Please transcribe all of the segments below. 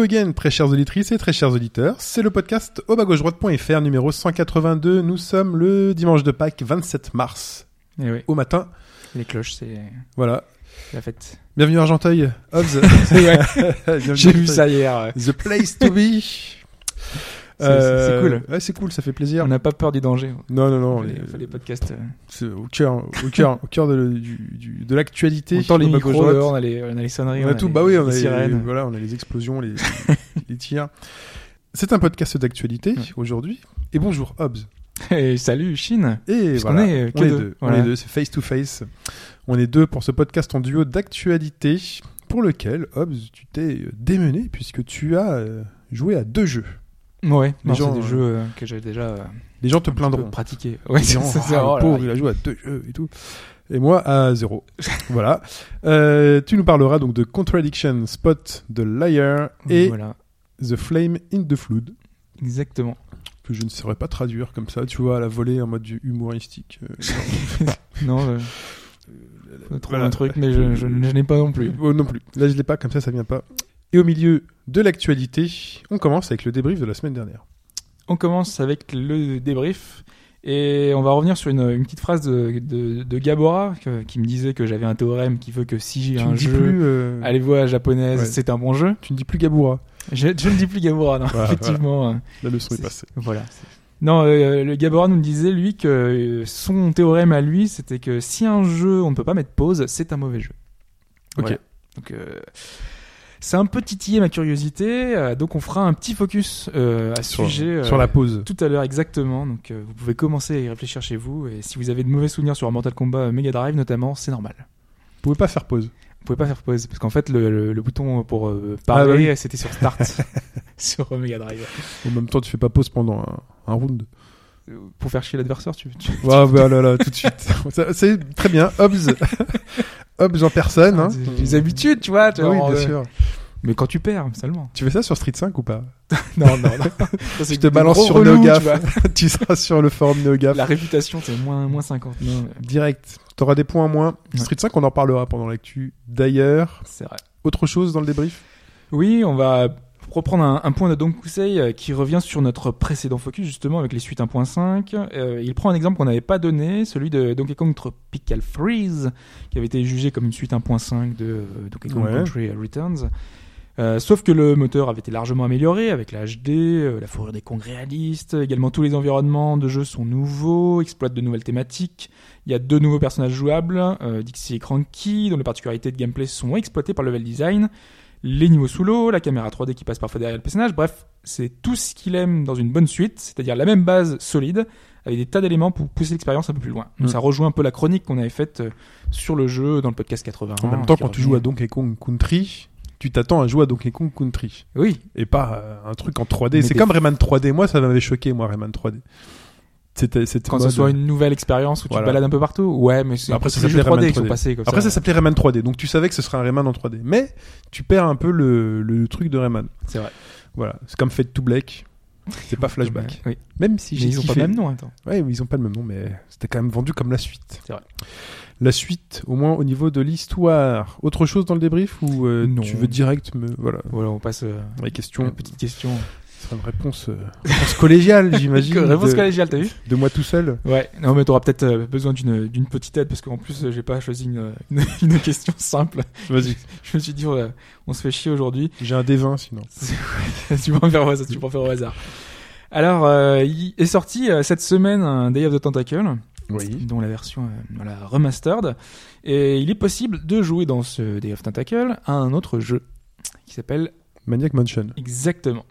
Hello again, très chères auditrices et très chers auditeurs. C'est le podcast au droite.fr numéro 182. Nous sommes le dimanche de Pâques 27 mars Eh oui, au matin. les cloches, c'est Voilà. la fête. Bienvenue à Argenteuil. Hobbs. J'ai vu ça hier. The place to be. C'est- c'est- cool. Ouais, c'est cool, ça fait plaisir. On n'a pas peur du danger. Non, non, non. On les- podcasts. euh, c'est au cœur, au cœur, au cœur de, du, du- de l'actualité. On tend les micros on a les, on a les sonneries. On a tout, les- bah oui, on a les, sirènes. voilà, on a les explosions, les, les tirs. C'est un podcast d'actualité aujourd'hui. Et bonjour Hobbs. Et salut Chine. Et voilà, est, euh, on est deux. deux. On est deux, c'est face to face. On est deux pour ce podcast en duo d'actualité pour lequel Hobbs, tu t'es démené puisque tu as euh, joué à deux jeux. Ouais, Les gens, c'est des euh, jeux euh, que j'ai déjà euh, Les gens te plaindront. peu pratiqués. Ouais, c'est ça. oh pauvre, il a joué à deux jeux et tout. Et moi à zéro. voilà. Euh, tu nous parleras donc de Contradiction Spot de Liar et Voilà, The Flame in the Flood. exactement. que je ne saurais pas traduire comme ça, tu vois, à la volée en mode humoristique. Non, faut trouver Voilà. un truc, mais je, je, je n'ai pas non plus. oh, non plus. Là, je l'ai pas, comme ça, ça vient pas. Et au milieu de l'actualité, on commence avec le débrief de la semaine dernière. On commence avec le débrief et on va revenir sur une, une petite phrase de, de, de Gabora que- qui me disait que j'avais un théorème qui veut que si j'ai un jeu plus, euh, à les voix japonaise, Ouais. c'est un bon jeu. tu ne dis plus Gaboura. Je, je ne dis plus Gabora, non, Voilà, effectivement. euh, La leçon est, c'est- passée. Voilà. Non, euh, le Gabora nous disait lui que euh, son théorème à lui, c'était que si un jeu on ne peut pas mettre pause, c'est un mauvais jeu. Ok. Voilà. Donc euh, c'est un peu titillé ma curiosité, euh, donc on fera un petit focus euh, à ce Sur, sujet euh, sur la pause. tout à l'heure exactement. Donc vous pouvez commencer à y réfléchir chez vous et si vous avez de mauvais souvenirs sur Mortal Kombat Mega Drive notamment, c'est normal. Vous pouvez pas faire pause. Vous pouvez pas faire pause parce qu'en fait le, le- le bouton pour euh, parler Ah bah c'était sur Start sur Mega Drive. En même temps, tu fais pas pause pendant un, un round. Pour faire chier l'adversaire, tu, tu, Ah bah là là, tout de suite. Ça, C'est très bien. Hobbs. Hobbs en personne. Hein. Des- des habitudes, tu vois. tu oui, vois, bien sûr. Mais quand tu perds, seulement. Tu fais ça sur Street 5 ou pas? Non, non, non. Je te balance sur NeoGaf. tu seras sur le forum NeoGaf. La réputation, c'est moins, moins 50. Non, mais Direct. T'auras des points en moins. Ouais. Street 5, on en parlera pendant l'actu. D'ailleurs, c'est vrai. autre chose dans le débrief? Oui, on va reprendre un, un point de Don Kusei euh, qui revient sur notre précédent focus, justement, avec les suites 1.5. Euh, il prend un exemple qu'on n'avait pas donné, celui de Donkey Kong Tropical Freeze, qui avait été jugé comme une suite 1.5 de euh, Donkey Kong Ouais. Country Returns. Euh, sauf que le moteur avait été largement amélioré avec la HD, euh, la fourrure des Kong réalistes, également tous les environnements de jeu sont nouveaux, exploitent de nouvelles thématiques. Il y a deux nouveaux personnages jouables, euh, Dixie et Cranky, dont les particularités de gameplay sont exploitées par le level design les niveaux sous l'eau, la caméra 3D qui passe parfois derrière le personnage, bref, c'est tout ce qu'il aime dans une bonne suite, c'est-à-dire la même base solide, avec des tas d'éléments pour pousser l'expérience un peu plus loin. Donc Mm. ça rejoint un peu la chronique qu'on avait faite euh, sur le jeu dans le podcast 80. En même temps, quand tu joues à Donkey Kong Country, tu t'attends à jouer à Donkey Kong Country. Oui, Et pas euh, un truc en 3D. Mais C'est des- comme Rayman 3D. Moi, ça m'avait choqué, moi, Rayman 3D. C'était, quand mode- ce soit une nouvelle expérience où Voilà. tu te balades un peu partout, ouais, mais c'est Après, ça s'appelait 3D Rayman qui sont 3D. passés comme Après, ça ça. s'appelait Rayman 3D. Donc, tu savais que ce serait un Rayman en 3D. Mais, tu perds un peu le, le truc de Rayman. C'est vrai. Voilà. C'est comme Fade to Black. C'est pas Flashback. Oui. Même si Mais j'ai ils ont pas le même nom, attends. Ouais, ils ont pas le même nom, mais c'était quand même vendu comme la suite. C'est vrai. La suite, au moins au niveau de l'histoire. Autre chose dans le débrief ou euh, Non. tu veux direct me voilà Voilà, on passe euh, les à questions. une petite question. Ce sera une réponse, euh, réponse collégiale, j'imagine. Réponse de, collégiale, t'as vu de moi tout seul. Ouais, non mais t'auras peut-être euh, besoin d'une petite aide parce qu'en plus euh, j'ai pas choisi une, une, une question simple. Vas-y. Je me suis dit on, on se fait chier aujourd'hui. J'ai un D20 sinon. tu peux en faire au hasard. Tu peux en faire au hasard. Alors, euh, il est sorti cette semaine un Day of the Tentacle, Oui. dont la version voilà, remastered, et il est possible de jouer dans ce Day of Tentacle à un autre jeu qui s'appelle Maniac Mansion. exactement.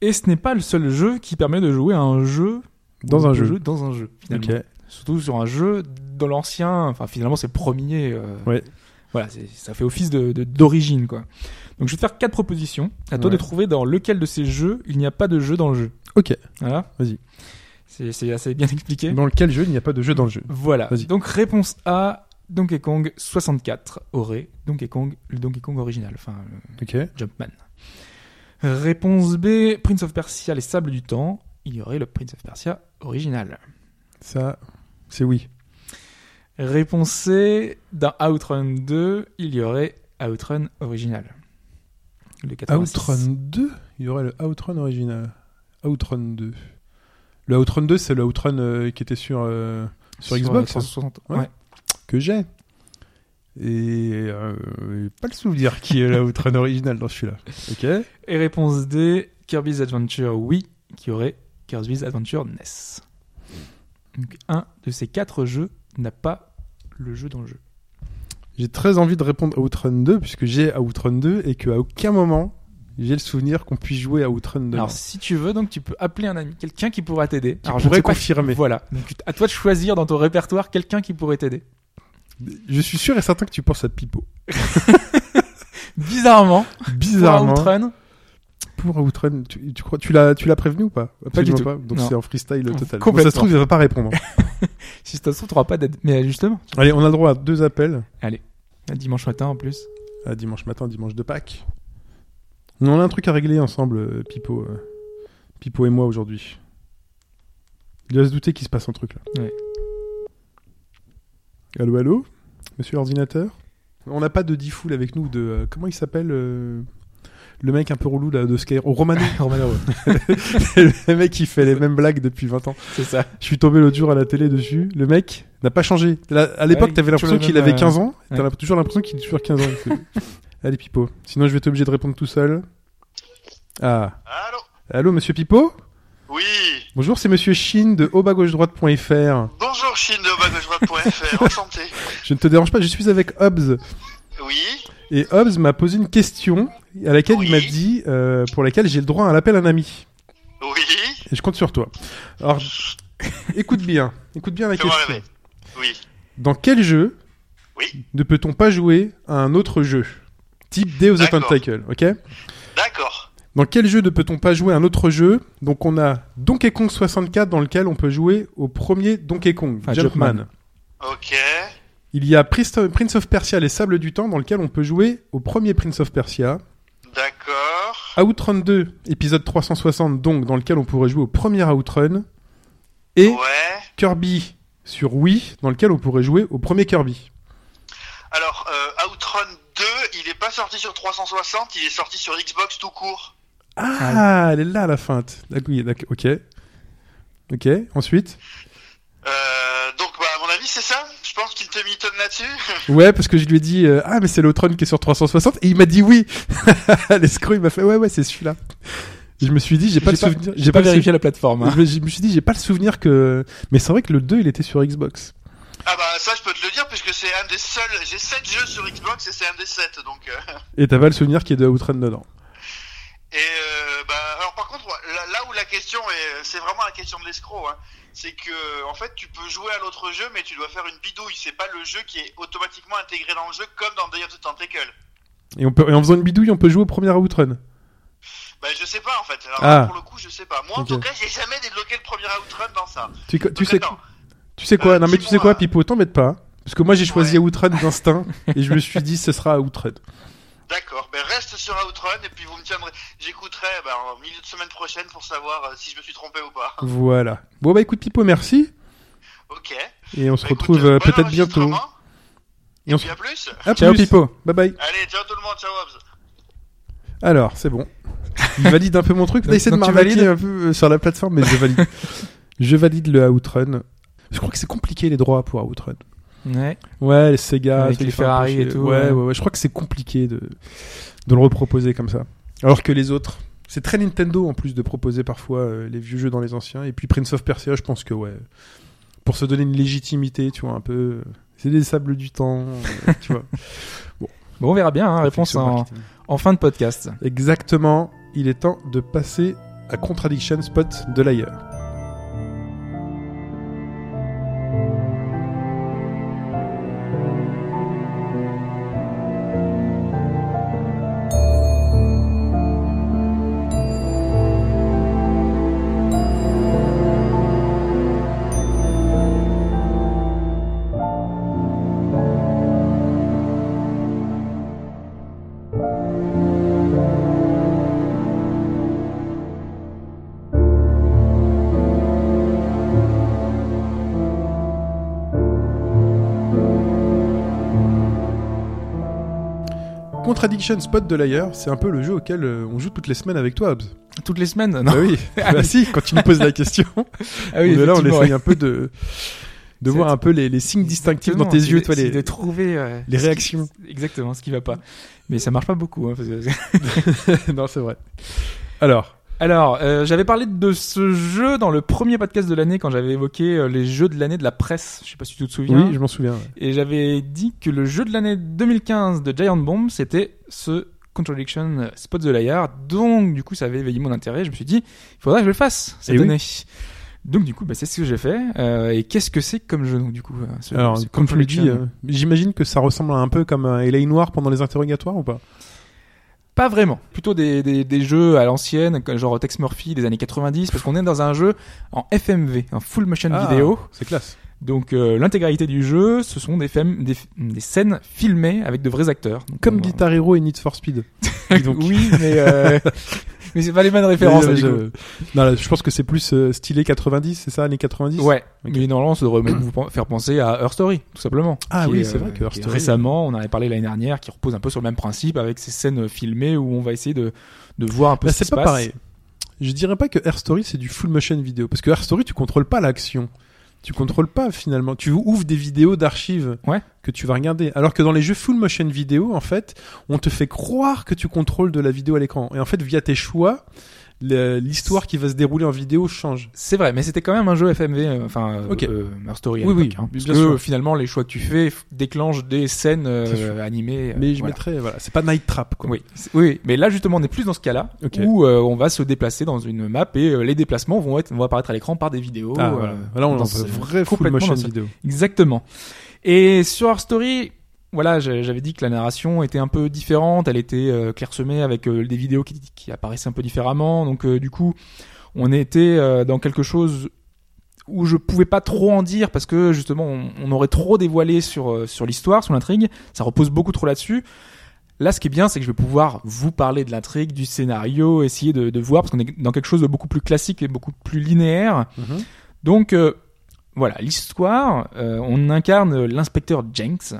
Et ce n'est pas le seul jeu qui permet de jouer à un jeu Dans un de jeu. dans un jeu. Finalement. Surtout sur un jeu dans l'ancien, enfin finalement c'est le premier. euh, Ouais. Voilà, ça fait office de de- d'origine quoi. Donc je vais te faire quatre propositions. À toi de trouver dans lequel de ces jeux il n'y a pas de jeu dans le jeu. Ok. Voilà. Vas-y. C'est assez bien expliqué. Dans lequel jeu il n'y a pas de jeu dans le jeu Voilà. Vas-y. Donc réponse A, Donkey Kong 64 aurait Donkey Kong, le Donkey Kong original, enfin euh, Ok. Jumpman. Réponse B, Prince of Persia, les sables du temps, il y aurait le Prince of Persia original. Ça, c'est oui. Réponse C, dans Outrun 2, il y aurait Outrun original. Le 86. Outrun 2 Il y aurait le Outrun original. Outrun 2. Le Outrun 2, c'est le Outrun euh, qui était sur, euh, sur Xbox, hein, 360. Ouais. Ouais. que j'ai. Et euh, pas le souvenir qui est le Outrun original dans celui-là. Ok. Et réponse D, Kirby's Adventure, oui, qui aurait Kirby's Adventure NES. Donc un de ces quatre jeux n'a pas le jeu dans le jeu. J'ai très envie de répondre à Outrun 2 puisque j'ai Outrun 2 et qu'à aucun moment j'ai le souvenir qu'on puisse jouer à Outrun 2. Alors si tu veux, donc tu peux appeler un ami, quelqu'un qui pourra t'aider. Alors, je pas- confirmer. Voilà. Donc à toi de choisir dans ton répertoire quelqu'un qui pourrait t'aider. Je suis sûr et certain que tu penses à Pipo. Bizarrement, Bizarrement. pour Outrun, Pour Outrun, tu, tu crois, tu l'as, tu l'as prévenu ou pas? Pas du tout. Donc c'est en freestyle total. Bon, Complètement. ça se trouve, il va pas répondre. si ça se trouve, t'auras pas d'aide. Mais justement, Allez, on a le droit à deux appels. dimanche matin en plus. À dimanche matin, dimanche de Pâques. On a un truc à régler ensemble, euh, Pipo, euh, Pipo et moi aujourd'hui. Il doit se douter qu'il se passe un truc là. Ouais. Allô, allô Monsieur l'ordinateur? On n'a pas de Diffoul avec nous, de. euh, comment il s'appelle euh, Le mec un peu relou là, de Skyrim. Oh, Romano Romano, Le mec qui fait les mêmes blagues depuis 20 ans. c'est ça. Je suis tombé l'autre jour à la télé dessus. Le mec n'a pas changé. Là, à l'époque, Ouais, t'avais toujours l'impression le qu'il même, avait euh, 15 ans. T'as ouais. toujours l'impression qu'il a toujours 15 ans. Allez, Pipo. Sinon, je vais être obligé de répondre tout seul. Ah. Allô? Allô, monsieur Pipo? Oui. Bonjour, c'est monsieur Chine de hautbas-gauche-droite.fr. Bonjour Chine de bas-gauche-droite.fr. Enchanté. Je ne te dérange pas, je suis avec Hobbs. Oui. Et Hobbs m'a posé une question à laquelle il m'a dit, euh, pour laquelle j'ai le droit à un appel à un ami. Oui. Et je compte sur toi. Alors, écoute bien. Écoute bien la question. Oui. Dans quel jeu Oui. ne peut-on pas jouer à un autre jeu? Type Deus Ex D'accord. Tentacle, ok? D'accord. Dans quel jeu ne peut-on pas jouer un autre jeu? Donc on a Donkey Kong 64 dans lequel on peut jouer au premier Donkey Kong, Enfin, Jumpman. Jumpman. Ok. Il y a Prince Prince of Persia, les Sables du Temps, dans lequel on peut jouer au premier Prince of Persia. D'accord. Outrun 2, épisode 360, donc, dans lequel on pourrait jouer au premier Outrun. Et Ouais. Kirby sur Wii, dans lequel on pourrait jouer au premier Kirby. Alors, euh, Outrun 2, il est pas sorti sur 360, il est sorti sur Xbox tout court. Ah, elle est là la feinte. Oui, d'accord, ok. Ok, ensuite Euh, donc, bah, à mon avis, c'est ça. Je pense qu'il te mitonne là-dessus. Ouais, parce que je lui ai dit euh, Ah, mais c'est l'Outrun qui est sur 360, et il m'a dit oui L'escroc, il m'a fait Ouais, ouais, c'est celui-là. Je me suis dit J'ai pas le souvenir. J'ai pas, le vérifié la plateforme. hein. Je me- je me suis dit, j'ai pas le souvenir que. Mais c'est vrai que le 2, il était sur Xbox. ah bah, ça, je peux te le dire, puisque c'est un des seuls... J'ai 7 jeux sur Xbox et c'est un des 7, donc... euh, Et t'as pas le souvenir qu'il y ait de Outrun dedans. Et euh, bah, alors par contre, là, là où la question est, c'est vraiment la question de l'escroc, hein, c'est que en fait, tu peux jouer à l'autre jeu, mais tu dois faire une bidouille. C'est pas le jeu qui est automatiquement intégré dans le jeu, comme dans Day of the Tentacle. Et, on peut... et en faisant une bidouille, on peut jouer au premier Outrun. Bah, je sais pas en fait. Alors Ah. là, pour le coup, je sais pas. Moi, en tout cas, j'ai jamais débloqué le premier Outrun dans ça. Tu, tu Donc, sais, attends. tu sais quoi? Euh, Non, mais tu sais quoi, Pipo, t'embête pas. hein. Parce que moi, j'ai choisi Ouais. Outrun d'instinct, et je me suis dit, ce sera Outrun. D'accord. Ben reste sur Outrun et puis vous me tiendrez. J'écouterai ben, en milieu de semaine prochaine pour savoir euh, si je me suis trompé ou pas. Voilà. Bon, bah écoute, Pipo, merci. Ok. Et on se Bah, retrouve euh, euh, bon peut-être bientôt. Et on se... à plus. À Ciao, plus. Pipo. Bye bye. Allez, ciao tout le monde, ciao Hobbs. Alors, c'est bon. Il valide un peu mon truc. Essaye de valides un peu sur la plateforme, mais je valide. je valide le Outrun. Je crois que c'est compliqué les droits pour Outrun. Ouais. Ouais, les Sega, Avec les Ferrari et tout, Ouais, ouais. ouais. Je crois que c'est compliqué de, de le reproposer comme ça. Alors que les autres, c'est très Nintendo en plus de proposer parfois euh, les vieux jeux dans les anciens. Et puis Prince of Persia, je pense que ouais, pour se donner une légitimité, tu vois, un peu, euh, c'est des sables du temps, euh, tu vois. Bon, on verra bien. Hein, réponse en, en fin de podcast. Exactement. Il est temps de passer à Contradiction Spot de l'ailleurs. Contradiction Spot de l'ailleurs, c'est un peu le jeu auquel euh, on joue toutes les semaines avec toi, Hobbs. Toutes les semaines Non. Bah oui, bah si, quand tu me poses la question. Ah oui, on là, on essaye ouais. un peu de, de voir un peu les, les signes distinctifs dans tes yeux, c'est toi, de- les, de trouver euh, les qui- réactions. Exactement, ce qui va pas. Mais ça marche pas beaucoup. Hein, parce que- non, c'est vrai. Alors, Alors, euh, j'avais parlé de ce jeu dans le premier podcast de l'année quand j'avais évoqué euh, les jeux de l'année de la presse. Je sais pas si tu te souviens. oui, je m'en souviens. ouais. Et j'avais dit que le jeu de l'année 2015 de Giant Bomb, c'était ce Contradiction Spot the Liar. Donc, du coup, ça avait éveillé mon intérêt. Je me suis dit, il faudrait que je le fasse cette Eh oui. année. Donc, du coup, bah, c'est ce que j'ai fait. Euh, et qu'est-ce que c'est comme jeu, donc, du coup euh, ce- Alors, ce comme tu le dis, Contradiction euh, j'imagine que ça ressemble un peu comme un LA Noir pendant les interrogatoires ou pas? Pas vraiment. Plutôt des, des, des jeux à l'ancienne, genre Tex Murphy des années 90, parce qu'on est dans un jeu en FMV, en full motion Ah, vidéo. C'est classe. Donc euh, l'intégralité du jeu, ce sont des, fem- des, des scènes filmées avec de vrais acteurs. Donc, Comme on- Guitar Hero et Need for Speed. Oui, mais euh, mais c'est pas les bonnes références. Mais, du euh, je... Non, là, je pense que c'est plus euh, stylé 90, c'est ça, années 90 Ouais, Ok. mais normalement, ça devrait même vous faire penser à Her Story, tout simplement. Ah Qui oui, est, c'est euh, vrai que Her qui est Story- Récemment, on en avait parlé l'année dernière, qui repose un peu sur le même principe, avec ces scènes filmées où on va essayer de, de voir un peu Bah, ce qui c'est se pas passe. pareil. Je dirais pas que Air Story c'est du full motion vidéo parce que Air Story tu contrôles pas l'action. Tu contrôles pas finalement. Tu ouvres des vidéos d'archives Ouais. que tu vas regarder. Alors que dans les jeux full motion vidéo, en fait, on te fait croire que tu contrôles de la vidéo à l'écran. Et en fait, via tes choix, l'histoire qui va se dérouler en vidéo change. C'est vrai, mais c'était quand même un jeu FMV, euh, enfin, euh, Ok. euh, Story Oui, oui, hein, bien parce que sûr. euh, finalement, les choix que tu fais déclenchent des scènes euh, animées. Mais je voilà. mettrais, voilà, c'est pas Night Trap quoi. Oui, oui, mais là justement on est plus dans ce cas-là Ok. où euh, on va se déplacer dans une map et les déplacements vont être vont apparaître à l'écran par des vidéos. Ah, voilà. Là, on dans un vrai full motion dans vidéo. Exactement. Et sur Our Story, voilà, j'avais dit que la narration était un peu différente, elle était euh, clairsemée avec euh, des vidéos qui, qui apparaissaient un peu différemment, donc euh, du coup on était euh, dans quelque chose où je pouvais pas trop en dire parce que justement on, on aurait trop dévoilé sur sur l'histoire, sur l'intrigue, ça repose beaucoup trop là-dessus. Là, ce qui est bien, c'est que je vais pouvoir vous parler de l'intrigue, du scénario, essayer de, de voir parce qu'on est dans quelque chose de beaucoup plus classique et beaucoup plus linéaire. Mhm. Donc euh, voilà, l'histoire, euh, on incarne l'inspecteur Jenks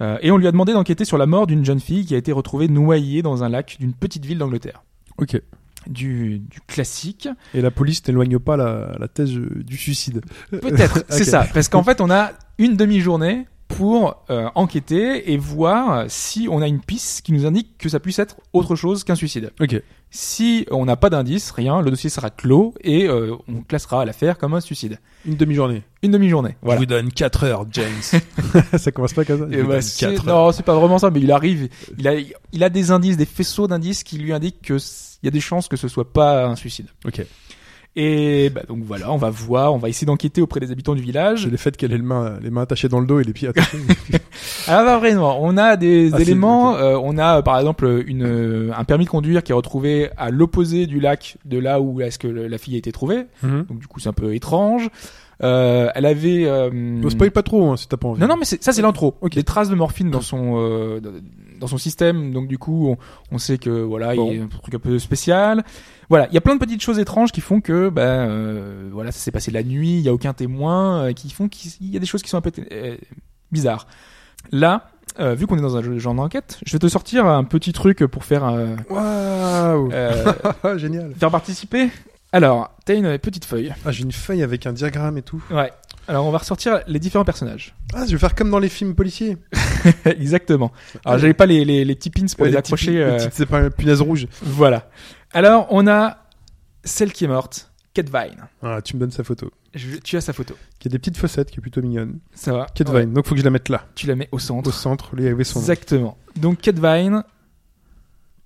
euh, et on lui a demandé d'enquêter sur la mort d'une jeune fille qui a été retrouvée noyée dans un lac d'une petite ville d'Angleterre. Ok. Du, du classique. Et la police n'éloigne pas la, la thèse du suicide. Peut-être, c'est ça. Parce qu'en fait, on a une demi-journée pour euh, enquêter et voir si on a une piste qui nous indique que ça puisse être autre chose qu'un suicide. Ok. Si on n'a pas d'indice, rien, le dossier sera clos et euh, on classera l'affaire comme un suicide. Une demi-journée. Une demi-journée. Voilà. Je vous donne 4 heures, James. ça commence pas comme ça. Je Et vous bah, donne c'est- quatre heures. non, c'est pas vraiment ça, mais il arrive, il a, il a des indices, des faisceaux d'indices qui lui indiquent que s- il y a des chances que ce soit pas un suicide. Ok. Et bah, donc voilà, on va voir, on va essayer d'enquêter auprès des habitants du village. Le fait qu'elle ait les mains, les mains attachées dans le dos et les pieds attachés. Ah bah vraiment, on a des Ah, éléments, euh, on a euh, par exemple une euh, un permis de conduire qui est retrouvé à l'opposé du lac de là où est-ce que le- la fille a été trouvée. Mhm. Donc du coup c'est un peu étrange. Euh, elle avait euh, Ne spoil pas trop hein, si t'as pas envie. Non, non, mais c'est- ça c'est l'intro. Ok. Des traces de morphine dans son euh, dans son système, donc du coup on, on sait que voilà Bon. il y a un truc un peu spécial. Voilà, il y a plein de petites choses étranges qui font que ben euh, voilà ça s'est passé la nuit, il y a aucun témoin, euh, qui font qu'il y a des choses qui sont un peu euh, bizarres. Là, euh, vu qu'on est dans un jeu- genre d'enquête, je vais te sortir un petit truc pour faire euh, Waouh Génial. faire participer. Alors, t'as une petite feuille. Ah, j'ai une feuille avec un diagramme et tout. Ouais. Alors on va ressortir les différents personnages. Ah, je vais faire comme dans les films policiers. Exactement. Alors j'avais pas les, les, les petits pins pour Ouais, les, les accrocher. euh, C'est pas une punaise rouge. Voilà. Alors on a celle qui est morte, Kate Vine. Ah, tu me donnes sa photo. Je- tu as sa photo. Qui a des petites fossettes, qui est plutôt mignonne. Ça va. Kate Ouais. Vine. Donc faut que je la mette là, Tu la mets au au centre. centre. Lui, avait son. Exactement. Donc Kate Vine,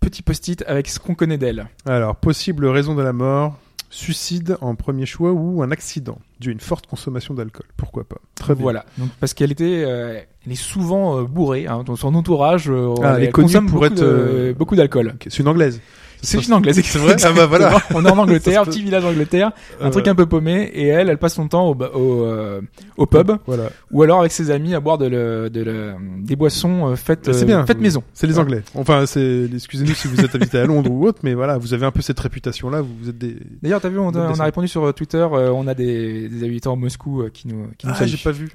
petit post-it avec ce qu'on connaît d'elle. Alors, possible raison de la mort, suicide en premier choix ou un accident dû à une forte consommation d'alcool. Pourquoi pas? Très bien. Voilà. Donc parce qu'elle était, euh, elle est souvent euh, bourrée. Hein, dans son entourage, euh, Ah, elle est connue consomme pour beaucoup être, de- euh, beaucoup d'alcool. C'est une anglaise. C'est une anglaise. C'est vrai Ah bah voilà. On est en Angleterre, petit village Angleterre, un Euh, truc un peu paumé, et elle, elle passe son temps au, euh, au pub, Voilà. ou alors avec ses amis à boire de le, de le- des boissons euh, faites, euh, bien. faites maison. C'est les Anglais. Enfin, c'est. Excusez-nous si vous êtes habité à Londres ou autre, mais voilà, vous avez un peu cette réputation-là. Vous vous êtes des. D'ailleurs, t'as vu, on, a- on répondu sur Twitter, on a des, des habitants à Moscou qui nous, qui nous Ah, j'ai pas vu.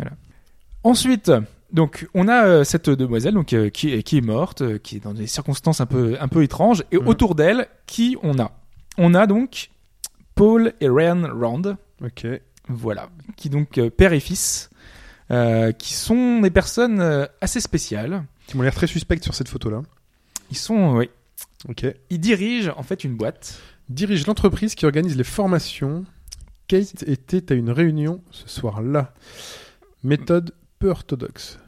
Ensuite, Donc on a euh, cette demoiselle donc euh, qui, est- qui est morte, euh, qui est dans des circonstances un peu un peu étranges, et Mhm. autour d'elle, qui on a? On a donc Paul et Ryan Rand, Ok. voilà, qui donc père et fils, qui sont des personnes assez spéciales. Qui m'ont l'air très suspects sur cette photo-là. Ils sont, oui, Ok. ils dirigent en fait une boîte. Dirige l'entreprise qui organise les formations. Kate était à une réunion ce soir-là. Méthode peu orthodoxe.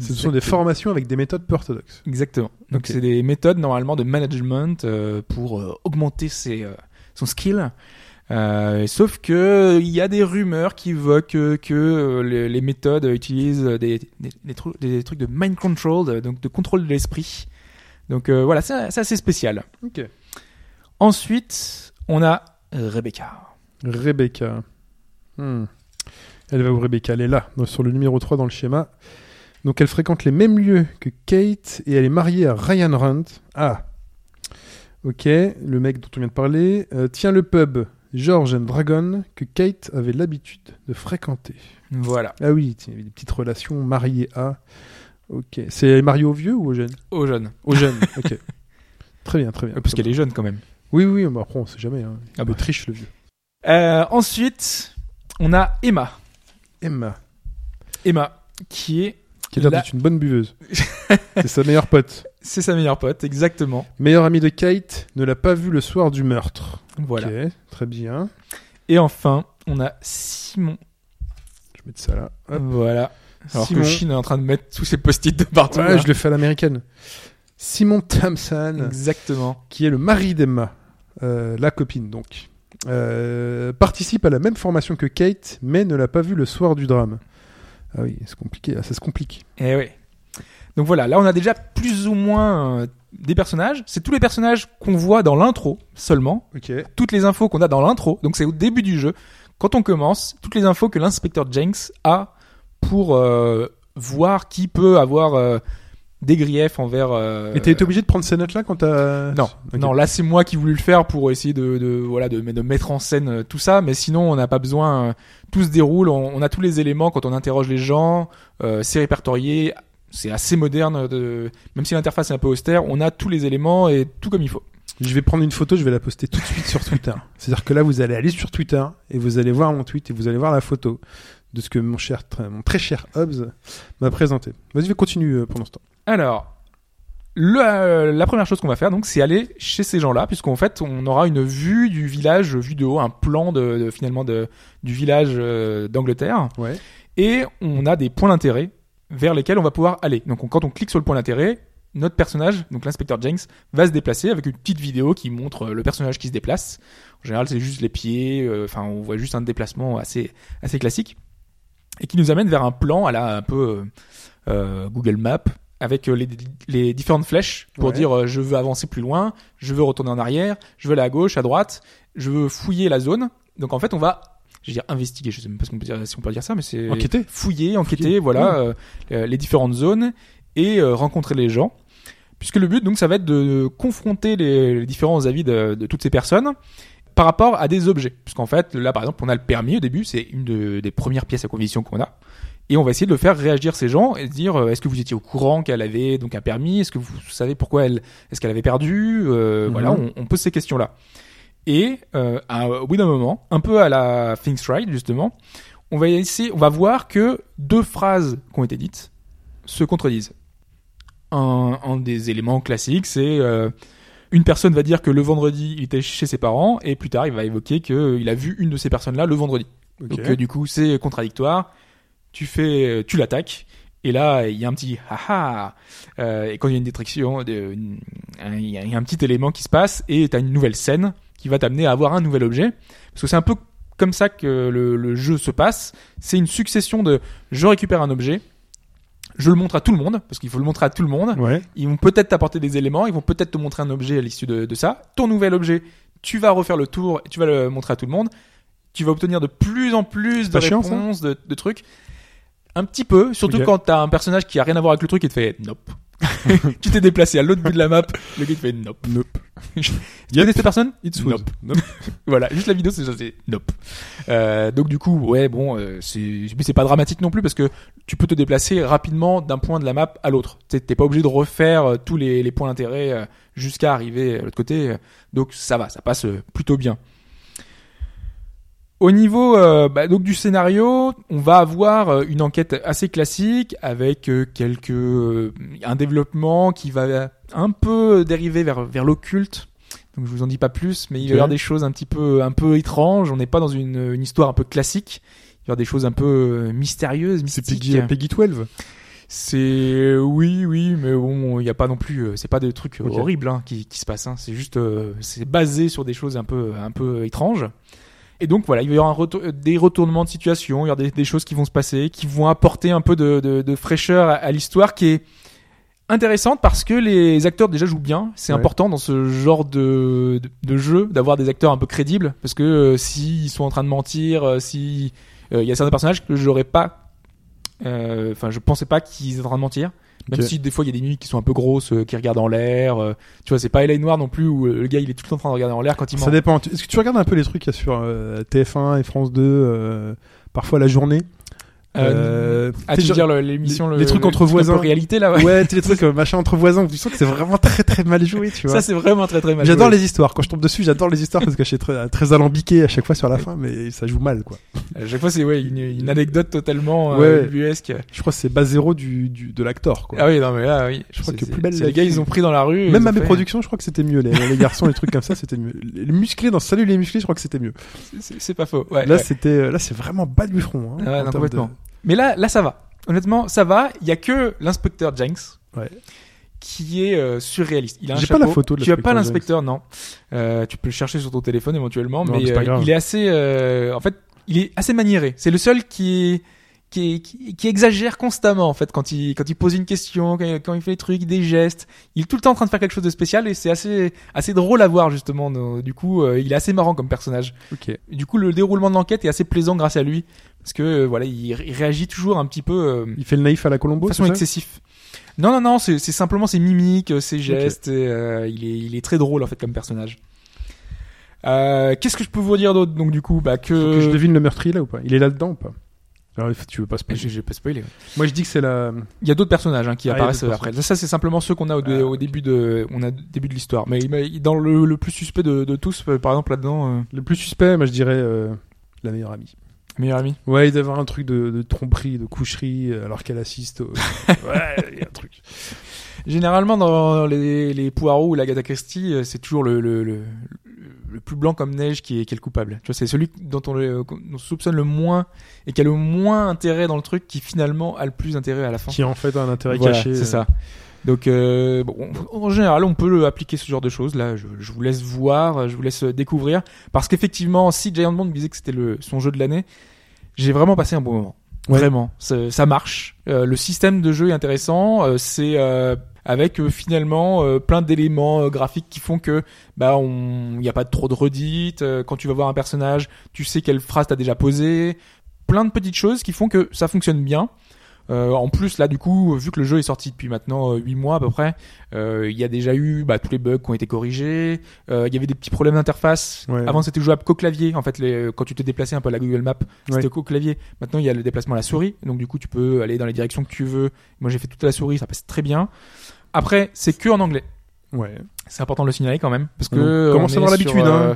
Ce sont des formations avec des méthodes peu orthodoxes. Exactement. Donc c'est des méthodes normalement de management euh, pour euh, augmenter ses, euh, son skill. Sauf que il y a des rumeurs qui évoquent que les, les méthodes utilisent des, des, des trucs, des trucs de mind control, donc de contrôle de l'esprit. Donc voilà, c'est assez spécial. Ok. Ensuite, on a Rebecca. Rebecca. Hmm. Elle va où Rebecca? Elle est là, dans- sur le numéro 3 dans le schéma. Donc elle fréquente les mêmes lieux que Kate et elle est mariée à Ryan Hunt. Ah. Ok, le mec dont on vient de parler. Euh, tient le pub George and Dragon que Kate avait l'habitude de fréquenter. Voilà, Ah oui, il y avait des petites relations mariées à. Ok. C'est marié au vieux ou au jeune aux jeunes. Au jeune, ok. Très bien, très bien. Euh, Parce qu'elle est jeune quand même. Oui, oui, mais après on sait jamais. Hein. Ah bah. triche le vieux. Euh, ensuite, on a Emma. Emma, Emma, qui est qui a l'air La- d'être une bonne buveuse. C'est sa meilleure pote. c'est sa meilleure pote, exactement. Meilleur ami de Kate ne l'a pas vu le soir du meurtre. Voilà. Ok, très bien. Et enfin, on a Simon. Je vais mettre ça là. Hop. Voilà. Alors Simon. que Chine est en train de mettre tous ses post-it de partout. Ouais, là. je le fais à l'américaine. Simon Thompson, Exactement. qui est le mari d'Emma, euh, la copine donc, euh, participe à la même formation que Kate, mais ne l'a pas vu le soir du drame. Ah oui, c'est compliqué, ah, ça se complique. Et oui. Donc voilà, là on a déjà plus ou moins euh, des personnages. C'est tous les personnages qu'on voit dans l'intro seulement. Toutes les infos qu'on a dans l'intro. Donc c'est au début du jeu. Quand on commence, toutes les infos que l'inspecteur Jenks a pour euh, voir qui peut avoir des griefs envers. euh, Et t'as été obligé de prendre ces notes là quand t'as. Non, non, là c'est moi qui voulu le faire pour essayer de, de voilà de, de mettre en scène euh, tout ça, mais sinon on n'a pas besoin. euh, tout se déroule, on, on a tous les éléments quand on interroge les gens, euh, c'est répertorié, c'est assez moderne. De, même si l'interface est un peu austère, on a tous les éléments et tout comme il faut. Je vais prendre une photo, je vais la poster tout de suite sur Twitter. C'est-à-dire que là, vous allez aller sur Twitter et vous allez voir mon tweet et vous allez voir la photo de ce que mon cher, très- mon très cher Hobbs m'a présenté. Vas-y, vais continue euh, pendant ce temps. Alors, le, euh, la première chose qu'on va faire, donc, c'est aller chez ces gens-là, puisqu'en fait, on aura une vue du village, vue de haut, un plan de, de- finalement de, du village euh, d'Angleterre. Ouais. et on a des points d'intérêt vers lesquels on va pouvoir aller. Donc on- quand on clique sur le point d'intérêt, notre personnage, donc l'inspecteur Jenks, va se déplacer avec une petite vidéo qui montre le personnage qui se déplace. En général, c'est juste les pieds, euh, enfin on voit juste un déplacement assez assez classique et qui nous amène vers un plan à la un peu euh, euh, Google Maps avec euh, les, les différentes flèches pour Ouais. dire euh, je veux avancer plus loin, je veux retourner en arrière, je veux aller à gauche, à droite, je veux fouiller la zone. Donc en fait, on va je veux dire investiguer, je sais même pas si on peut dire, si on peut dire ça, mais c'est Enquêter fouiller, enquêter, Fouiller. voilà, euh, euh, les différentes zones et euh, rencontrer les gens. Puisque le but, donc, ça va être de confronter les, les différents avis de, de toutes ces personnes par rapport à des objets. Puisqu'en fait, là, par exemple, on a le permis au début, c'est une de- des premières pièces à condition qu'on a. Et on va essayer de faire réagir ces gens et de dire euh, est-ce que vous étiez au courant qu'elle avait donc un permis? Est-ce que vous savez pourquoi elle est-ce qu'elle avait perdu? Euh, Mhm. Voilà, on, on pose ces questions-là. Et euh, à- au bout d'un moment, un peu à la Things Right justement, on va essayer, on va voir que deux phrases qui ont été dites se contredisent. Un, un des éléments classiques, c'est euh, une personne va dire que le vendredi il était chez ses parents et plus tard il va évoquer qu'il a vu une de ces personnes-là le vendredi. Donc euh, du coup c'est contradictoire. Tu fais, tu l'attaques. Et là, il y a un petit haha. Euh, et quand il y a une un- il y, a il y a un petit élément qui se passe et tu as une nouvelle scène qui va t'amener à avoir un nouvel objet. Parce que c'est un peu comme ça que le, le jeu se passe. C'est une succession de je récupère un objet, je le montre à tout le monde, parce qu'il faut le montrer à tout le monde. Ouais. Ils vont peut-être t'apporter des éléments, ils vont peut-être te montrer un objet à l'issue de, de ça. Ton nouvel objet, tu vas refaire le tour et tu vas le montrer à tout le monde. Tu vas obtenir de plus en plus de chiant, réponses, de, de trucs. Un petit peu, surtout Ok. quand t'as un personnage qui a rien à voir avec le truc et te fait nope. tu t'es déplacé à l'autre bout de la map, le gars te fait nope. Nope. tu connais cette personne It's Nope. Nope. Voilà, juste la vidéo, c'est ça, c'est nope. Euh, donc du coup, ouais, bon, euh, c'est c'est pas dramatique non plus parce que tu peux te déplacer rapidement d'un point de la map à l'autre. T'es t'es pas obligé de refaire euh, tous les, les points d'intérêt euh, jusqu'à arriver à l'autre côté. euh, Donc ça va, ça passe euh, plutôt bien. Au niveau euh, bah, donc du scénario, on va avoir euh, une enquête assez classique avec euh, quelques euh, un développement qui va un peu dériver vers vers l'occulte. Donc je vous en dis pas plus, mais il va y avoir des choses un petit peu un peu étranges. On n'est pas dans une, une histoire un peu classique. Il y aura des choses un peu mystérieuses, C'est. Peggy, Peggy 12. C'est oui, oui, mais bon, il n'y a pas non plus. C'est pas des trucs horribles hein, qui, qui se passent. Hein. C'est juste, euh, c'est basé sur des choses un peu, un peu étranges. Et donc voilà, il va y avoir un retour- des retournements de situation, il y aura des, des choses qui vont se passer, qui vont apporter un peu de, de, de fraîcheur à, à l'histoire, qui est intéressante parce que les acteurs déjà jouent bien. C'est Ouais. important dans ce genre de, de, de jeu d'avoir des acteurs un peu crédibles, parce que euh, s'ils sont en train de mentir, euh, si euh, y a certains personnages que j'aurais pas, euh, enfin je pensais pas qu'ils étaient en train de mentir. Même si des fois il y a des nuits qui sont un peu grosses, euh, qui regardent en l'air. euh, tu vois, c'est pas LA Noir non plus où euh, le gars il est tout le temps en train de regarder en l'air quand il ment. Ça dépend. Tu- Est-ce que tu regardes un peu les trucs qu'il y a sur euh, TF1 et France 2, euh, parfois la journée? Euh, ah, t'es tu veux dire l'émission, les- le- les trucs le entre voisins. réalité là, ouais. Ouais, les trucs euh, machin entre voisins, tu sens que c'est vraiment très très mal joué, tu vois. Ça c'est vraiment très très mal. J'adore les histoires. Quand je tombe dessus, j'adore les histoires parce que je suis très, très alambiqué à chaque fois sur la fin, mais ça joue mal, quoi. À chaque fois c'est ouais une, une anecdote totalement Ouais. euh, ubuesque. Je crois que c'est base zéro du, du, de l'acteur, quoi. Ah oui non mais là oui. Je crois que plus belle les gars ils ont pris dans la rue. Même à mes productions, je crois que c'était mieux. Les, les garçons, les trucs comme ça, c'était mieux. Les musclés dans Salut les musclés, je crois que c'était mieux. C'est pas faux. Ouais, là, c'était, là, c'est vraiment bas du front. Hein, complètement. Mais là, là, ça va. Honnêtement, ça va. Il y a que l'inspecteur Jenks Ouais. qui est euh, surréaliste. Il a un J'ai pas la photo de Tu as pas l'inspecteur non. Euh, tu peux le chercher sur ton téléphone éventuellement, Non, mais mais c'est pas euh, grave. il est assez. euh, en fait, il est assez maniéré. C'est le seul qui est qui, qui, qui exagère constamment en fait quand il quand il pose une question, quand il, quand il fait des trucs, des gestes. Il est tout le temps en train de faire quelque chose de spécial et c'est assez assez drôle à voir justement. no- Du coup, euh, il est assez marrant comme personnage. Ok. Et du coup, le déroulement de l'enquête est assez plaisant grâce à lui. Parce que, euh, voilà, il, il réagit toujours un petit peu euh, Il fait le naïf à la de Colombo, façon c'est ça? excessive. Non, non, non, c'est simplement ses mimiques, euh, ses gestes. et, euh, il, est, il est très drôle, en fait, comme personnage. Euh, Qu'est-ce que je peux vous dire d'autre, donc, du coup bah, Faut que je que... devine le meurtrier là ou pas? Il est là-dedans ou pas? Alors, tu veux pas spoiler J'ai pas spoilé. ouais. Moi, je dis que c'est la. Il y a d'autres personnages hein, qui Ah, apparaissent après. Ça, c'est simplement ceux qu'on a au, Ah, au début de, on a début de l'histoire. Mais, dans le, le plus suspect de, de tous, euh, par exemple, là-dedans, euh, Le plus suspect, moi, je dirais euh, la meilleure amie. meilleur ami. Ouais, il doit y avoir un truc de, de tromperie, de coucherie, alors qu'elle assiste. Au... ouais, il y a un truc. Généralement, dans les, les Poirot ou l'Agatha Christie, euh, c'est toujours le, le, le, le plus blanc comme neige qui est, qui est le coupable. Tu vois, c'est celui dont on, le, dont on soupçonne le moins et qui a le moins intérêt dans le truc qui finalement a le plus intérêt à la fin. Qui en fait a un intérêt Voilà, caché. c'est euh. ça. Donc, euh, bon, en général, on peut appliquer ce genre de choses. Là, je, je vous laisse voir, je vous laisse découvrir, parce qu'effectivement, si Giant Bomb disait que c'était le son jeu de l'année, j'ai vraiment passé un bon moment. Ouais. Vraiment, ça, ça marche. Euh, le système de jeu est intéressant. euh, c'est euh, avec euh, finalement euh, plein d'éléments euh, graphiques qui font que bah on, n'y a pas trop de redites. quand tu vas voir un personnage, tu sais quelle phrase t'as déjà posée. Plein de petites choses qui font que ça fonctionne bien. Euh, en plus, là, du coup, vu que le jeu est sorti depuis maintenant euh, 8 mois à peu près, euh, il y a déjà eu bah, tous les bugs qui ont été corrigés. Euh, Il y avait des petits problèmes d'interface. Ouais. Avant, c'était jouable qu'au clavier. En fait, les, quand tu te déplaçais un peu à la Google Map, c'était Ouais. qu'au clavier. Maintenant, il y a le déplacement à la souris. Donc, du coup, tu peux aller dans les directions que tu veux. Moi, j'ai fait toute la souris, ça passe très bien. Après, c'est que en anglais. Ouais. C'est important de le signaler quand même, parce que Donc, commence à avoir l'habitude, hein. euh,